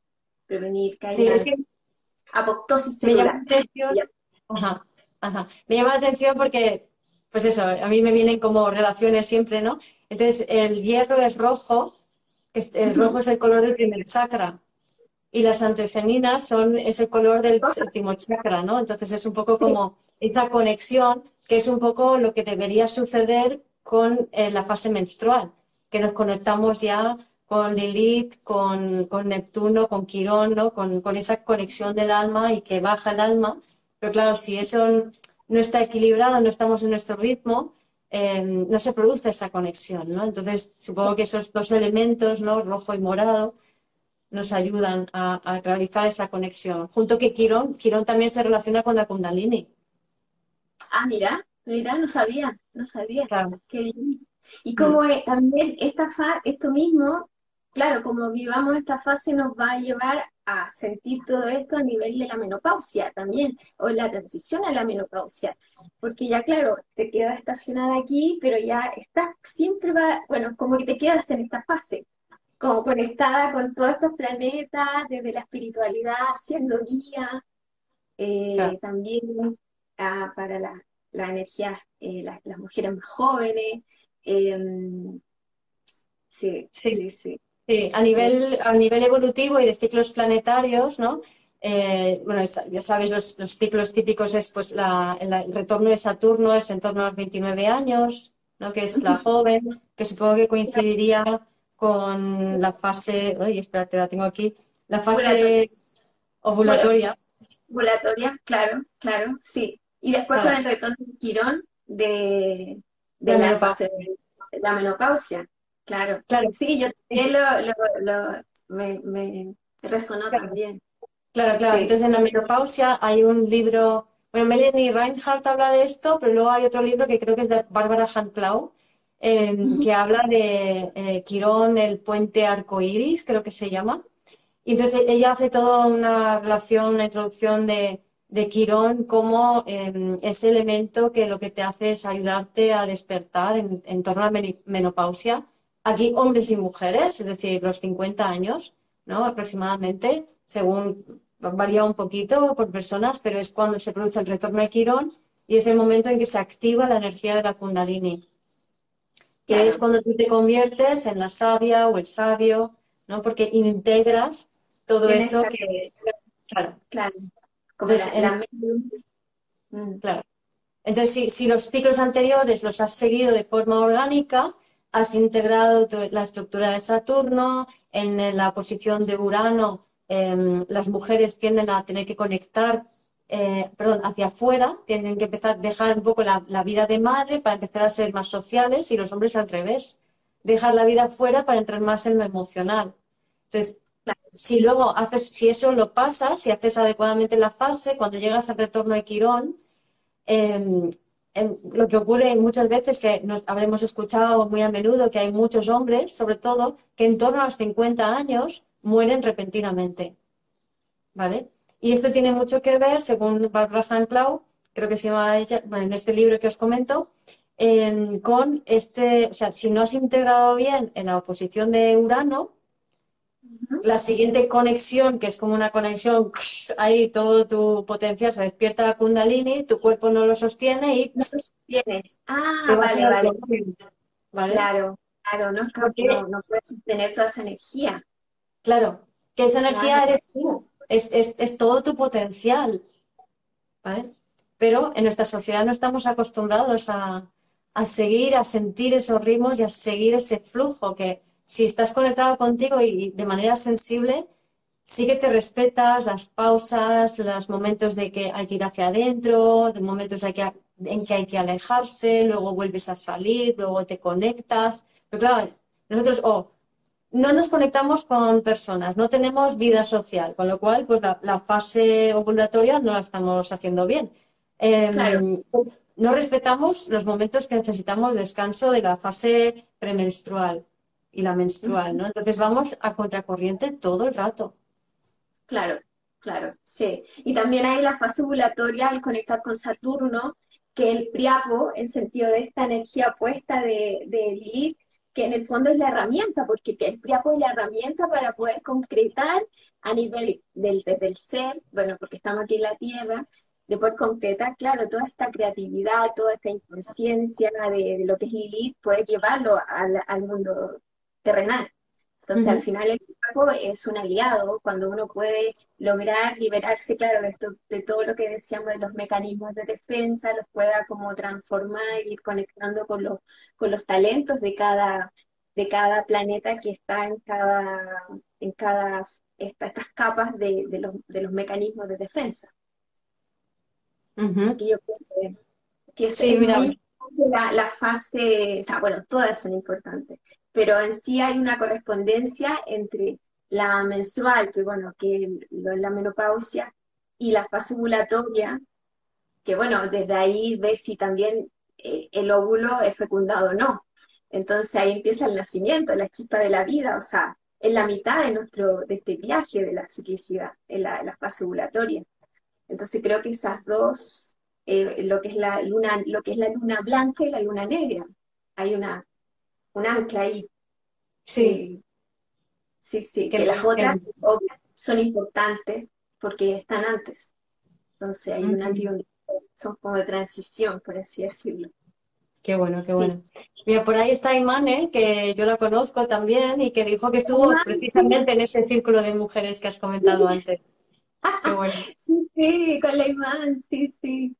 prevenir caída, sí, apoptosis celular. Me llama la atención porque, pues eso, a mí me vienen como relaciones siempre, ¿no? Entonces, el hierro es rojo, el rojo es el color del primer chakra, y las anteceninas son ese color del séptimo chakra, ¿no? Entonces es un poco como esa conexión que es un poco lo que debería suceder con eh, la fase menstrual, que nos conectamos ya con Lilith, con, Neptuno, con Quirón, ¿no? con, esa conexión del alma y que baja el alma. Pero claro, si eso no está equilibrado, no estamos en nuestro ritmo, em, no se produce esa conexión. ¿no? Entonces, supongo que esos dos elementos, ¿no? rojo y morado, nos ayudan a, realizar esa conexión. Junto que Quirón, Quirón también se relaciona con la Kundalini. Ah, mira, mira, no sabía, no sabía. Qué Y como también esta fa esto mismo, claro, como vivamos esta fase nos va a llevar a sentir todo esto a nivel de la menopausia también, o la transición a la menopausia, porque ya claro, te quedas estacionada aquí, pero ya estás, siempre va, bueno, como que te quedas en esta fase, como conectada con todos estos planetas, desde la espiritualidad, siendo guía, eh, también para la, la energía, eh, las mujeres más jóvenes. Em, sí, sí, sí, sí. A nivel, a nivel evolutivo y de ciclos planetarios, ¿no? Eh, bueno, ya sabéis, los, los, ciclos típicos es pues la, el, retorno de Saturno es en torno a los 29 años, ¿no? que es la joven, que supongo que coincidiría con la fase, oye, espérate, la tengo aquí, la fase ovulatoria. Ovulatoria, claro, claro, sí. Y después con el retorno de Quirón de, de, la, menopausia. la menopausia. Claro. claro. Sí, yo también lo, me, me, resonó también. Claro, claro. Entonces en la menopausia hay un libro, bueno, Melanie Reinhardt habla de esto, pero luego hay otro libro que creo que es de Bárbara Hanklau, eh, que habla de eh, Quirón, el puente arcoíris, creo que se llama. Y entonces ella hace toda una relación, una introducción de, de Quirón como eh, ese elemento que lo que te hace es ayudarte a despertar en, en, torno a la menopausia. Aquí hombres y mujeres, es decir, los 50 años, ¿no? Aproximadamente, según varía un poquito por personas, pero es cuando se produce el retorno de Quirón y es el momento en que se activa la energía de la Kundalini, que es cuando tú te conviertes en la sabia o el sabio, ¿no? Porque integras todo eso que... Claro, claro. Entonces, mm. claro. Entonces si, los ciclos anteriores los has seguido de forma orgánica, has integrado la estructura de Saturno, en la posición de Urano, em, las mujeres tienden a tener que conectar, eh, perdón, hacia afuera, tienen que empezar a dejar un poco la, vida de madre para empezar a ser más sociales y los hombres al revés, dejar la vida afuera para entrar más en lo emocional. Entonces, si luego haces, si eso lo pasas, si haces adecuadamente la fase, cuando llegas al retorno de Quirón, em, em, lo que ocurre muchas veces, que nos habremos escuchado muy a menudo, que hay muchos hombres, sobre todo, que en torno a los 50 años mueren repentinamente. ¿Vale? Y esto tiene mucho que ver, según Barbara Clau, creo que se llama ella, bueno, en este libro que os comento, em, con este, o sea, si no has integrado bien en la oposición de Urano, la siguiente conexión, que es como una conexión, ahí todo tu potencial se despierta la kundalini, tu cuerpo no lo sostiene y... No lo sostiene. Ah, vale, vale. Claro, claro, no, no, no puedes sostener toda esa energía. Claro, que esa energía eres tú, es, es, es todo tu potencial. ¿Vale? Pero en nuestra sociedad no estamos acostumbrados a, a seguir, a sentir esos ritmos y a seguir ese flujo que si estás conectado contigo y de manera sensible, sí que te respetas las pausas, los momentos de que hay que ir hacia adentro, de momentos en que hay que alejarse, luego vuelves a salir, luego te conectas. Pero claro, nosotros o no nos conectamos con personas, no tenemos vida social, con lo cual pues la, fase ovulatoria no la estamos haciendo bien. Em, no respetamos los momentos que necesitamos descanso de la fase premenstrual y la menstrual, ¿no? Entonces vamos a contracorriente todo el rato. Claro, claro, sí. Y también hay la fase ovulatoria al conectar con Saturno, que el priapo, en sentido de esta energía puesta de, de Lilith, que en el fondo es la herramienta, porque el priapo es la herramienta para poder concretar a nivel del, del ser, bueno, porque estamos aquí en la Tierra, de poder concretar, claro, toda esta creatividad, toda esta inconsciencia de, lo que es Lilith, poder llevarlo al, al mundo terrenal. Entonces, al final el cuerpo es un aliado cuando uno puede lograr liberarse, claro, de, esto, de todo lo que decíamos de los mecanismos de defensa, los pueda como transformar, ir conectando con los, con los talentos de cada, de cada planeta que está en cada, en cada estas capas de, de, los, de los mecanismos de defensa. que yo creo que, sí, mira. La, la, fase, o sea, bueno, todas son importantes, pero en sí hay una correspondencia entre la menstrual, que bueno, que es la menopausia, y la fase ovulatoria, que bueno, desde ahí ves si también eh, el óvulo es fecundado o no. Entonces ahí empieza el nacimiento, la chispa de la vida, o sea, en la mitad de nuestro, de este viaje de la ciclicidad, en la, fase ovulatoria. Entonces creo que esas dos, eh, lo que es la luna, lo que es la luna blanca y la luna negra, hay una un ancla ahí. Sí. Sí, sí, que las otras son importantes porque están antes. Entonces hay una son como de transición, por así decirlo. Qué bueno, qué bueno. Mira, por ahí está Imane, que yo la conozco también y que dijo que estuvo precisamente en ese círculo de mujeres que has comentado antes. Qué bueno. Sí, sí, con la Iman, sí, sí.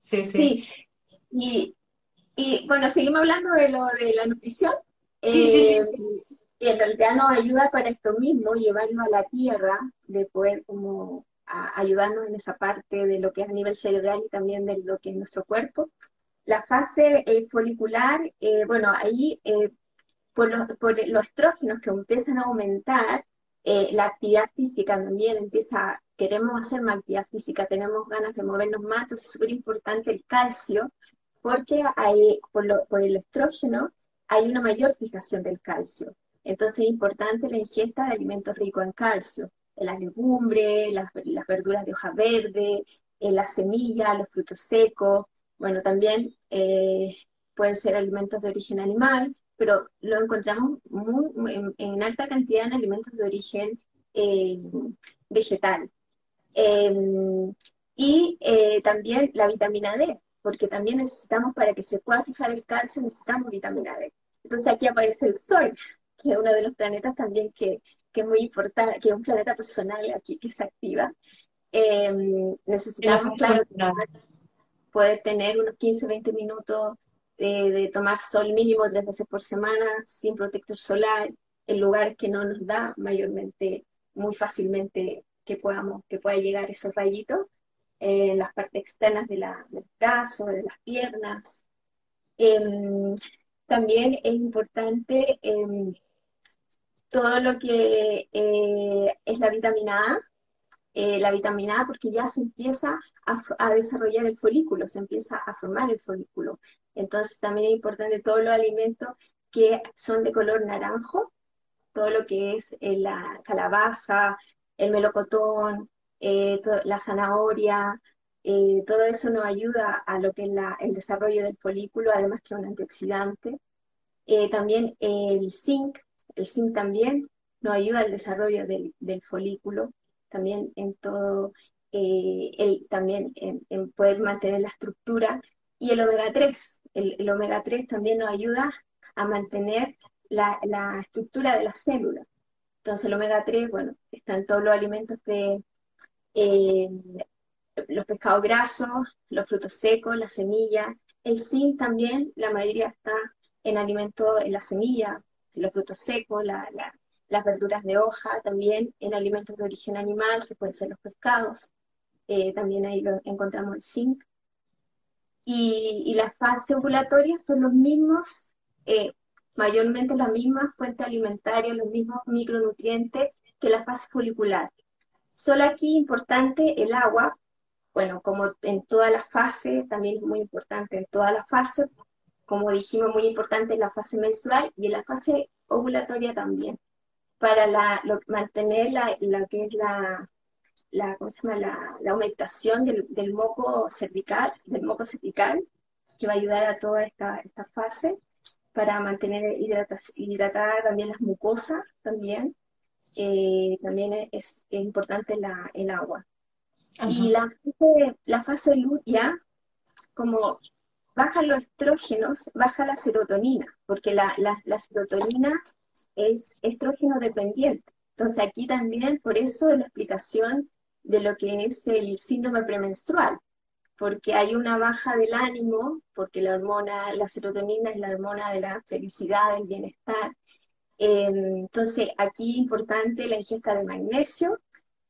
Sí, sí. Y, y bueno, seguimos hablando de lo de la nutrición. Sí, sí, sí. Y en realidad nos ayuda para esto mismo, llevarlo a la tierra, de poder como ayudarnos en esa parte de lo que es a nivel cerebral y también de lo que es nuestro cuerpo. La fase eh, folicular, eh, bueno, ahí eh, por, los, por los estrógenos que empiezan a aumentar, la actividad física también empieza, queremos hacer más actividad física, tenemos ganas de movernos más, entonces es súper importante el calcio, porque por, el estrógeno hay una mayor fijación del calcio. Entonces es importante la ingesta de alimentos ricos en calcio. las legumbres, las, verduras de hoja verde, las semillas, los frutos secos, bueno, también pueden ser alimentos de origen animal, pero lo encontramos muy, en, alta cantidad en alimentos de origen vegetal. Em, y también la vitamina D, porque también necesitamos, para que se pueda fijar el calcio, necesitamos vitamina D. Entonces aquí aparece el Sol, que es uno de los planetas también que, es muy importante, que es un planeta personal aquí que se activa. Em, necesitamos, claro, poder tener unos 15, 20 minutos de, tomar sol mínimo tres veces por semana, sin protector solar, en lugares que no nos da mayormente, muy fácilmente que podamos, que pueda llegar esos rayitos en las partes externas de la, del brazo, de las piernas. Em, también es importante em, todo lo que eh, es la vitamina A, eh, la vitamina A porque ya se empieza a, desarrollar el folículo, se empieza a formar el folículo. Entonces también es importante todos los alimentos que son de color naranjo, todo lo que es eh, la calabaza, el melocotón, eh, la zanahoria, eh, todo eso nos ayuda a lo que es el desarrollo del folículo, además que es un antioxidante. Eh, también el zinc, el zinc también nos ayuda al desarrollo del, folículo, también en todo, el, también en, poder mantener la estructura. Y el omega 3, el, omega 3 también nos ayuda a mantener la, la estructura de la célula. Entonces el omega 3, bueno, está en todos los alimentos de, eh, los pescados grasos, los frutos secos, las semillas. El zinc también, la mayoría está en alimentos, en las semillas, los frutos secos, las verduras de hoja, también en alimentos de origen animal, que pueden ser los pescados. Eh, también ahí lo, encontramos el zinc. Y, y, las fases ovulatorias son los mismos, eh, mayormente las mismas fuentes alimentarias, los mismos micronutrientes que la fase folicular. Solo aquí importante el agua, bueno, como en todas las fases, también es muy importante en todas las fases, como dijimos, muy importante en la fase menstrual y en la fase ovulatoria también, para mantener la, que es la, la, la, aumentación del, moco cervical, del moco cervical, que va a ayudar a toda esta, esta fase, para mantener hidratada también las mucosas también, eh, también es, importante la, el agua. Y la fase, la fase lútea, como bajan los estrógenos, baja la serotonina, porque la, la, serotonina es estrógeno dependiente. Entonces aquí también, por eso es la explicación de lo que es el síndrome premenstrual, porque hay una baja del ánimo, porque la hormona, la serotonina es la hormona de la felicidad, del bienestar, entonces, aquí importante la ingesta de magnesio,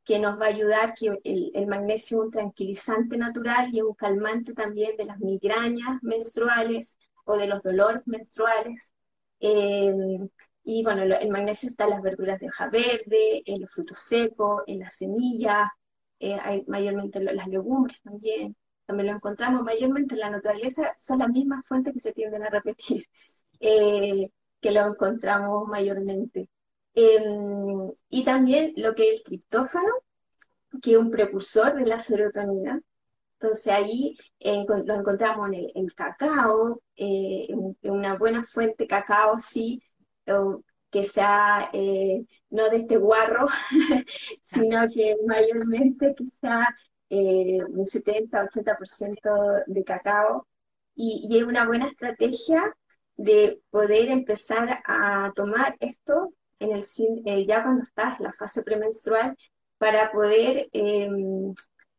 que nos va a ayudar, que el, magnesio es un tranquilizante natural y un calmante también de las migrañas menstruales o de los dolores menstruales. Em, y bueno, el magnesio está en las verduras de hoja verde, en los frutos secos, en las semillas, eh, hay mayormente las legumbres también. También lo encontramos mayormente en la naturaleza, son las mismas fuentes que se tienden a repetir. Eh, que lo encontramos mayormente. Em, y también lo que es el triptófano, que es un precursor de la serotonina. Entonces ahí lo encontramos en el, cacao, eh, en, una buena fuente cacao, sí, que sea eh, no de este guarro, sino que mayormente sea eh, un 70-80% de cacao. Y, y es una buena estrategia de poder empezar a tomar esto en el, eh, ya cuando estás en la fase premenstrual para poder em,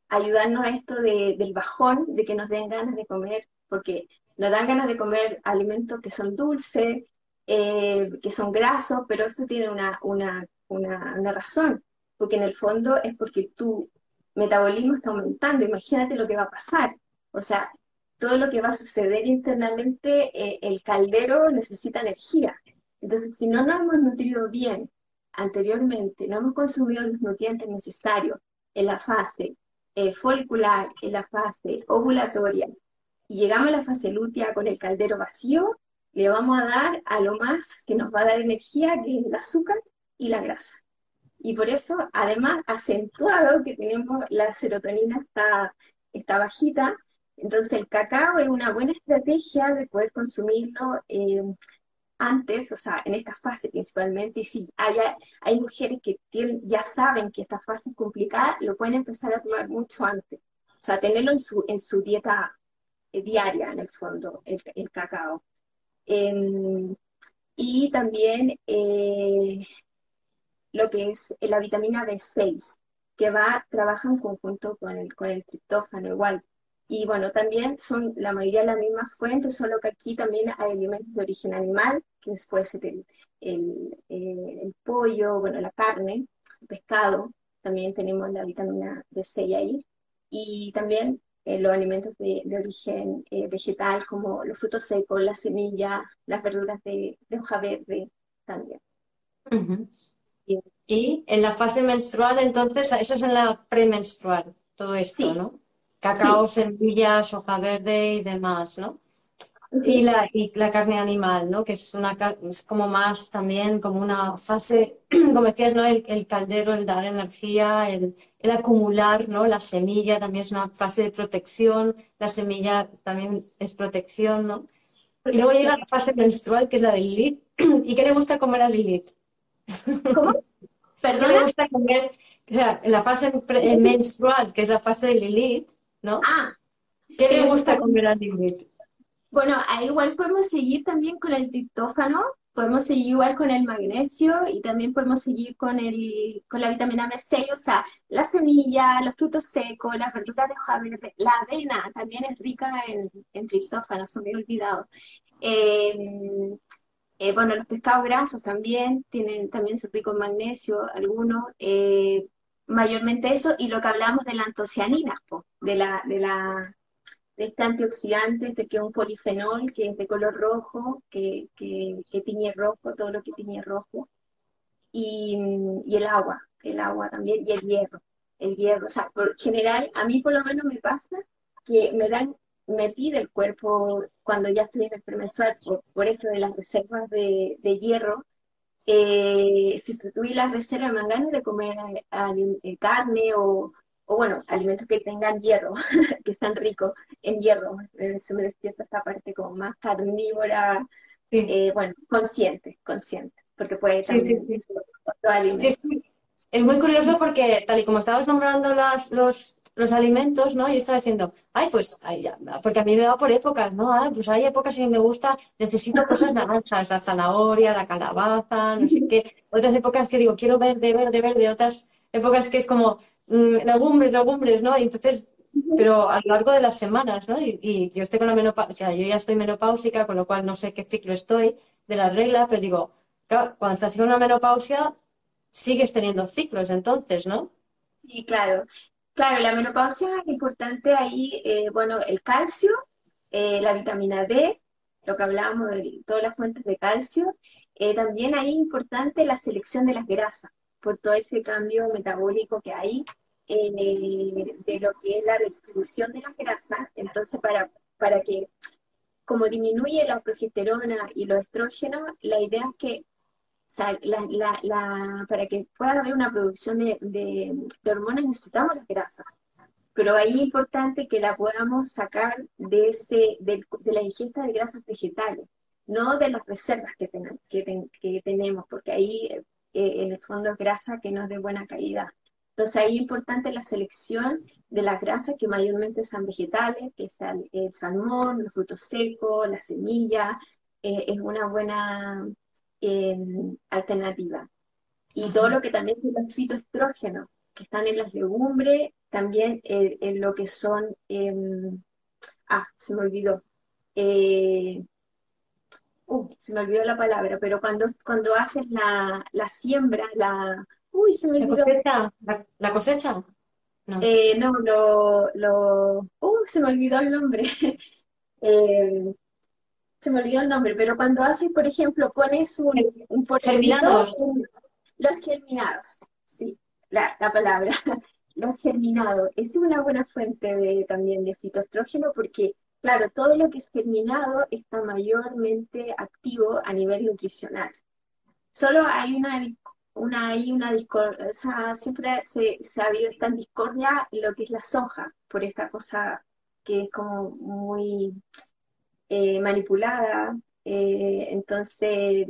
ayudarnos a esto del bajón, de que nos den ganas de comer, porque nos dan ganas de comer alimentos que son dulces, eh, que son grasos, pero esto tiene una, una, una, una razón, porque en el fondo es porque tu metabolismo está aumentando, imagínate lo que va a pasar. O sea, todo lo que va a suceder internamente, eh, el caldero necesita energía. Entonces, si no nos hemos nutrido bien anteriormente, no hemos consumido los nutrientes necesarios en la fase eh, folicular, en la fase ovulatoria, y llegamos a la fase lútea con el caldero vacío, le vamos a dar a lo más que nos va a dar energía, que es el azúcar y la grasa. Y por eso, además, acentuado que tenemos la serotonina está, está bajita, entonces el cacao es una buena estrategia de poder consumirlo eh, antes, o sea, en esta fase principalmente, y si hay, hay mujeres que ya saben que esta fase es complicada, lo pueden empezar a tomar mucho antes. O sea, tenerlo en su, en su dieta eh, diaria, en el fondo, el, el cacao. Em, y también eh, lo que es la vitamina B6, que va, trabaja en conjunto con el, con el triptófano igual. Y bueno, también son la mayoría de las mismas fuentes, solo que aquí también hay alimentos de origen animal, que puede ser el, el, eh, el pollo, bueno, la carne, el pescado, también tenemos la vitamina B6 ahí. Y también eh, los alimentos de, origen eh, vegetal, como los frutos secos, las semillas, las verduras de, hoja verde también. y, en la fase menstrual, entonces, eso es en la premenstrual, todo esto, ¿no? Cacao, semillas, hoja verde y demás, ¿no? Y la, y la carne animal, ¿no? Que es una es como más también como una fase, como decías, ¿no? El, el caldero, el dar energía, el, el, acumular, ¿no? La semilla también es una fase de protección, la semilla también es protección, ¿no? Y luego llega la fase menstrual, que es la de Lilith. ¿Y qué le gusta comer a Lilith? ¿Cómo? ¿Qué le gusta comer? O sea, la fase menstrual, que es la fase de Lilith, ¿no? Ah. ¿Qué le gusta comer a Lilith? Bueno, ahí igual podemos seguir también con el triptófano, podemos seguir igual con el magnesio y también podemos seguir con, el, con la vitamina B6, o sea, la semilla, los frutos secos, las verduras de hoja verde, la avena también es rica en, en triptófano, se me he olvidado. Em, eh, bueno, los pescados grasos también tienen, también son ricos en magnesio, algunos, eh, mayormente eso, y lo que hablamos de la antocianina, de la, de la de este antioxidante, este que es un polifenol, que es de color rojo, que, que, tiñe rojo, todo lo que tiñe rojo, y, el agua, el agua también, y el hierro, el hierro, o sea, por general, a mí por lo menos me pasa que me dan, me pide el cuerpo cuando ya estoy en el premenstrual, por, esto de las reservas de, hierro, eh, sustituir las reservas me dan ganas de comer eh, eh, carne o, o bueno, alimentos que tengan hierro, que sean ricos en hierro. Eh, se me despierta esta parte como más carnívora, eh, bueno, consciente, consciente, porque puede también sí, sí, Es muy curioso porque tal y como estabas nombrando las, los, los alimentos, ¿no? Yo estaba diciendo, ay, pues, porque a mí me va por épocas, ¿no? Ay, pues hay épocas en que me gusta, necesito cosas naranjas, la zanahoria, la calabaza, no sé qué. Otras épocas que digo, quiero verde, verde, verde. Otras épocas que es como, legumbres, legumbres, ¿no? Y entonces, pero a lo largo de las semanas, ¿no? Y, yo estoy con la menopausia, o sea, yo ya estoy menopáusica, con lo cual no sé qué ciclo estoy de la regla, pero digo, cuando estás en una menopausia, sigues teniendo ciclos entonces, ¿no? Sí, claro. Claro, la menopausia es importante ahí, eh, bueno, el calcio, eh, la vitamina D, lo que hablábamos de todas las fuentes de calcio, eh, también ahí es importante la selección de las grasas por todo ese cambio metabólico que hay eh, de lo que es la distribución de las grasas. Entonces, para, para que, como disminuye la progesterona y los estrógenos, la idea es que para que pueda haber una producción de, hormonas necesitamos las grasas. Pero ahí es importante que la podamos sacar de, ese, de, la ingesta de grasas vegetales, no de las reservas que, que, que tenemos, porque ahí eh, en el fondo es grasa que no es de buena calidad. Entonces ahí es importante la selección de las grasas que mayormente son vegetales, que es el, salmón, los frutos secos, la semilla, eh, es una buena em, alternativa. Y todo lo que también son los fitoestrógenos, que están en las legumbres, también en, lo que son, em, ah, se me olvidó, eh, uh, se me olvidó la palabra, pero cuando, cuando haces la, la siembra, la... Uy, se me olvidó. ¿La cosecha? ¿La, cosecha? No. Eh, no, lo, lo... Uh, se me olvidó el nombre. eh, se me olvidó el nombre, pero cuando haces, por ejemplo, pones un, un germinados. los germinados, sí, la, la palabra, los germinados, es una buena fuente de, también de fitoestrógeno porque Claro, todo lo que es germinado está mayormente activo a nivel nutricional. Solo hay una, una hay una discordia, o sea, siempre se, se, ha habido esta discordia en lo que es la soja, por esta cosa que es como muy eh, manipulada, eh, entonces,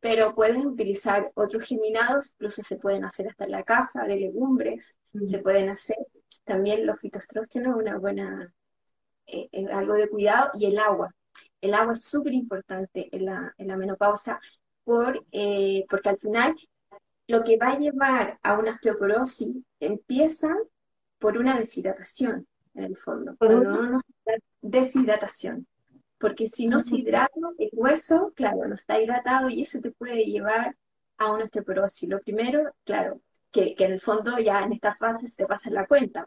pero puedes utilizar otros geminados, incluso se pueden hacer hasta en la casa, de legumbres, mm. se pueden hacer también los fitoestrógenos, una buena, eh, algo de cuidado, y el agua. El agua es súper importante en la, en la menopausa por, porque al final lo que va a llevar a una osteoporosis empieza por una deshidratación, en el fondo. Cuando uno no deshidratación. Porque si no se hidrata, el hueso, claro, no está hidratado y eso te puede llevar a una osteoporosis. Lo primero, claro, que, en el fondo ya en esta fase se te pasa la cuenta.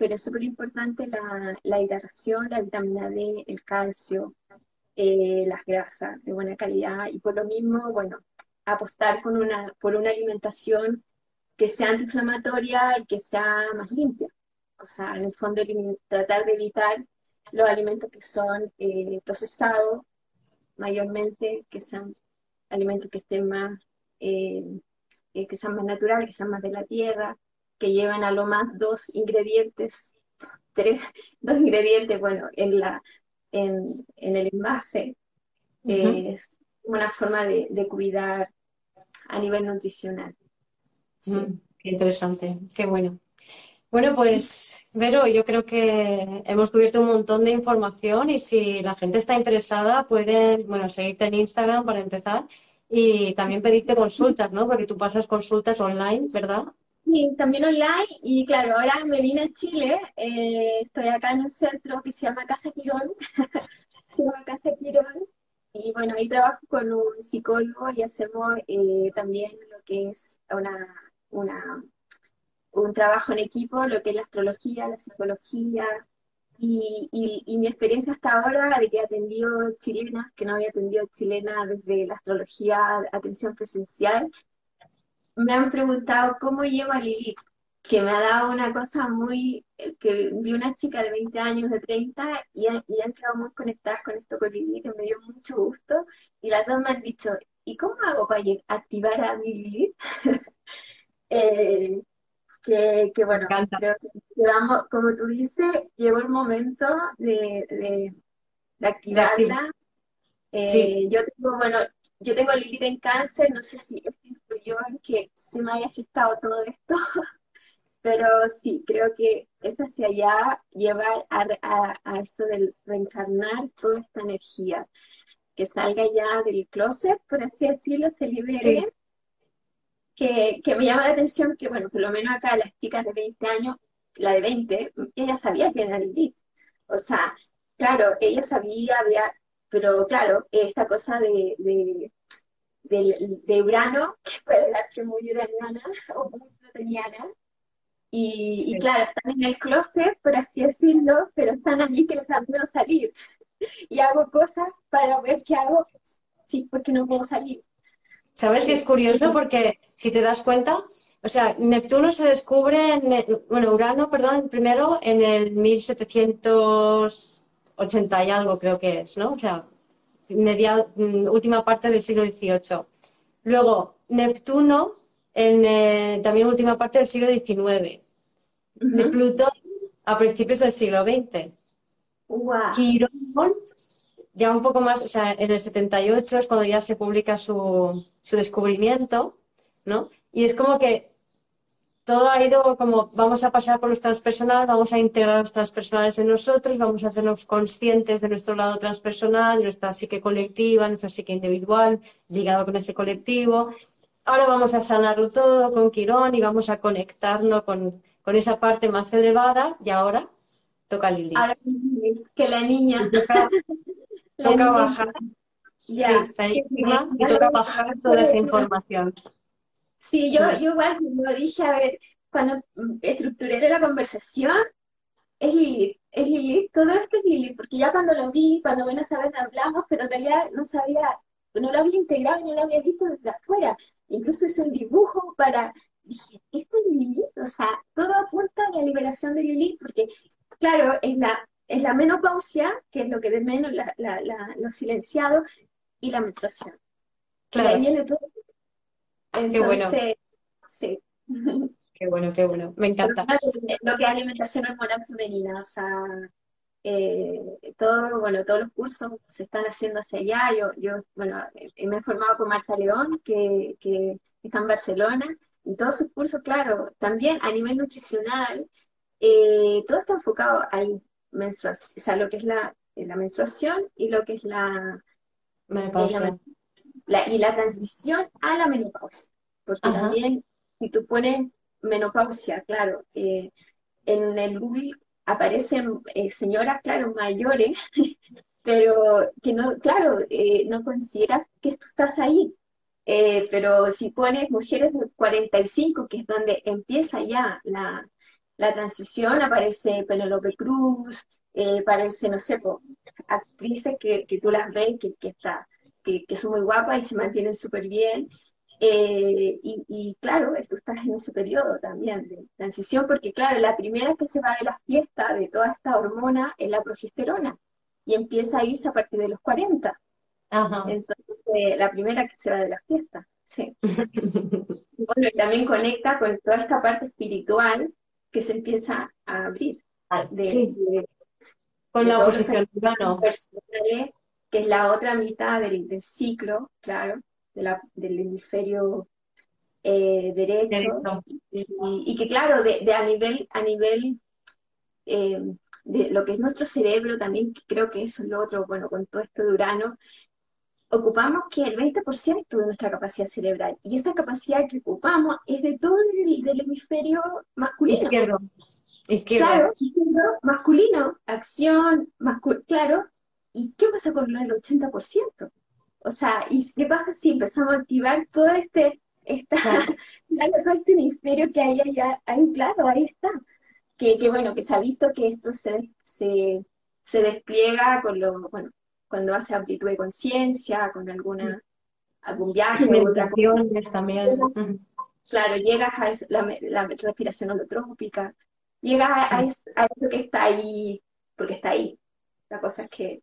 Pero es súper importante la, la, hidratación, la vitamina D, el calcio, eh, las grasas de buena calidad y por lo mismo, bueno, apostar con una, por una alimentación que sea antiinflamatoria y que sea más limpia. O sea, en el fondo tratar de evitar los alimentos que son eh, procesados, mayormente, que sean alimentos que estén más, eh, que sean más naturales, que sean más de la tierra, que lleven a lo más dos ingredientes, tres, dos ingredientes, bueno, en la, en, el envase. Es una forma de cuidar a nivel nutricional. Mm, qué interesante, qué bueno. Bueno, pues Vero, yo creo que hemos cubierto un montón de información y si la gente está interesada pueden, bueno, seguirte en Instagram para empezar y también pedirte consultas, ¿no? Porque tú pasas consultas online, ¿verdad? Sí, también online y claro, ahora me vine a Chile, eh, estoy acá en un centro que se llama Casa Quirón, se llama Casa Quirón y bueno, ahí trabajo con un psicólogo y hacemos eh, también lo que es una, una, un trabajo en equipo, lo que es la astrología, la psicología. Y, y, mi experiencia hasta ahora de que he atendido chilenas, que no había atendido chilena desde la astrología, atención presencial, me han preguntado cómo llevo a Lilith que me ha dado una cosa muy, eh, que vi una chica de 20 años, de 30, y, han quedado muy conectadas con esto con Lilith, me dio mucho gusto, y las dos me han dicho, ¿y cómo hago para activar a mi Lilith? Eh, que, bueno, creo que vamos, como tú dices, llegó el momento de, de, activarla. Eh, yo tengo, bueno, yo tengo Lilith en cáncer, no sé si esto que se me haya afectado todo esto. Pero sí, creo que es hacia allá llevar a, esto del reencarnar toda esta energía, que salga ya del closet, por así decirlo, se libere. Que, me llama la atención que, bueno, por lo menos acá las chicas de 20 años, la de 20, ella sabía que era Lilith. O sea, claro, ella sabía, había, pero claro, esta cosa de, de, de Urano, que puede darse muy uraniana o muy proteniana, y, claro, están en el closet, por así decirlo, pero están allí que les da miedo salir. Y hago cosas para ver qué hago, sí, porque no puedo salir. ¿Sabes que es curioso? Porque si te das cuenta, o sea, Neptuno se descubre, en bueno, Urano, perdón, primero en el 1780 y algo creo que es, ¿no? O sea, media, mm, última parte del siglo XVIII. Luego, Neptuno en eh, también última parte del siglo XIX. De Plutón a principios del siglo XX. Quirón, ya un poco más, o sea, en el 78 es cuando ya se publica su, su descubrimiento, ¿no? Y es como que todo ha ido como vamos a pasar por los transpersonales, vamos a integrar los transpersonales en nosotros, vamos a hacernos conscientes de nuestro lado transpersonal, nuestra psique colectiva, nuestra psique individual, ligado con ese colectivo, Ahora vamos a sanarlo todo con Quirón y vamos a conectarnos con, esa parte más elevada y ahora toca Lili. Ahora que la niña. Toca, bajar. Sí, y toca bajar toda esa información. Sí, yo, yo igual lo dije, a ver, cuando estructuré la conversación, es Lili, es Lili, todo esto es Lili, porque ya cuando lo vi, cuando bueno, sabes, hablamos, pero en realidad no sabía no lo había integrado y no lo había visto desde afuera. Incluso hice un dibujo para, dije, esto es Lilith, o sea, todo apunta a la liberación de Lilith, porque, claro, es la, es la menopausia, que es lo que de menos la, la, lo silenciado, y la menstruación. Claro. Entonces, bueno. sí. Qué bueno, qué bueno. Me encanta. Lo que es alimentación hormonal femenina, o sea, eh, todo, bueno, todos los cursos se están haciendo hacia allá. Yo, yo bueno, eh, me he formado con Marta León, que, que está en Barcelona, y todos sus cursos, claro, también a nivel nutricional, eh, todo está enfocado ahí, menstruación, o sea, lo que es la, la menstruación y lo que es la, Menopausia. La- y la transición a la menopausia. Porque Ajá. también, si tú pones menopausia, claro, eh, en el Google aparecen eh, señoras, claro, mayores, pero que no, claro, eh, no consideras que tú estás ahí. Pero si pones mujeres de 45, que es donde empieza ya la, la transición, aparece Penélope Cruz, aparece, no sé, po, actrices que, que tú las ves que, que, está, que, que son muy guapas y se mantienen súper bien. Eh, y, y claro, tú estás en ese periodo también de transición, porque claro, la primera que se va de la fiesta de toda esta hormona es la progesterona y empieza a irse a partir de los 40. Ajá. Entonces, eh, la primera que se va de la fiesta, sí. Bueno, y también conecta con toda esta parte espiritual que se empieza a abrir, de, Sí, de- con de la oposición personales, que es la otra mitad del, del ciclo, claro, de la- del hemisferio eh, derecho, y, y que claro, de, de a nivel, a nivel eh, de lo que es nuestro cerebro también, creo que eso es lo otro, bueno, con todo esto de Urano, ocupamos que el 20% de nuestra capacidad cerebral, y esa capacidad que ocupamos es de todo el del hemisferio masculino. Izquierdo. Izquierdo. Claro, izquierdo, masculino, acción, mascu- claro. ¿Y qué pasa con el 80%? O sea, ¿y qué pasa si empezamos a activar todo este, esta, Claro. todo este hemisferio que hay allá, ahí, claro, ahí está. Que, que bueno, que se ha visto que esto se, se, se despliega con lo, bueno, cuando hace amplitud de conciencia, con alguna, algún viaje. Meditaciones también. Claro, llegas a eso, la, respiración holotrópica, llegas a, a Sí. es- a eso que está ahí, porque está ahí. La cosa es que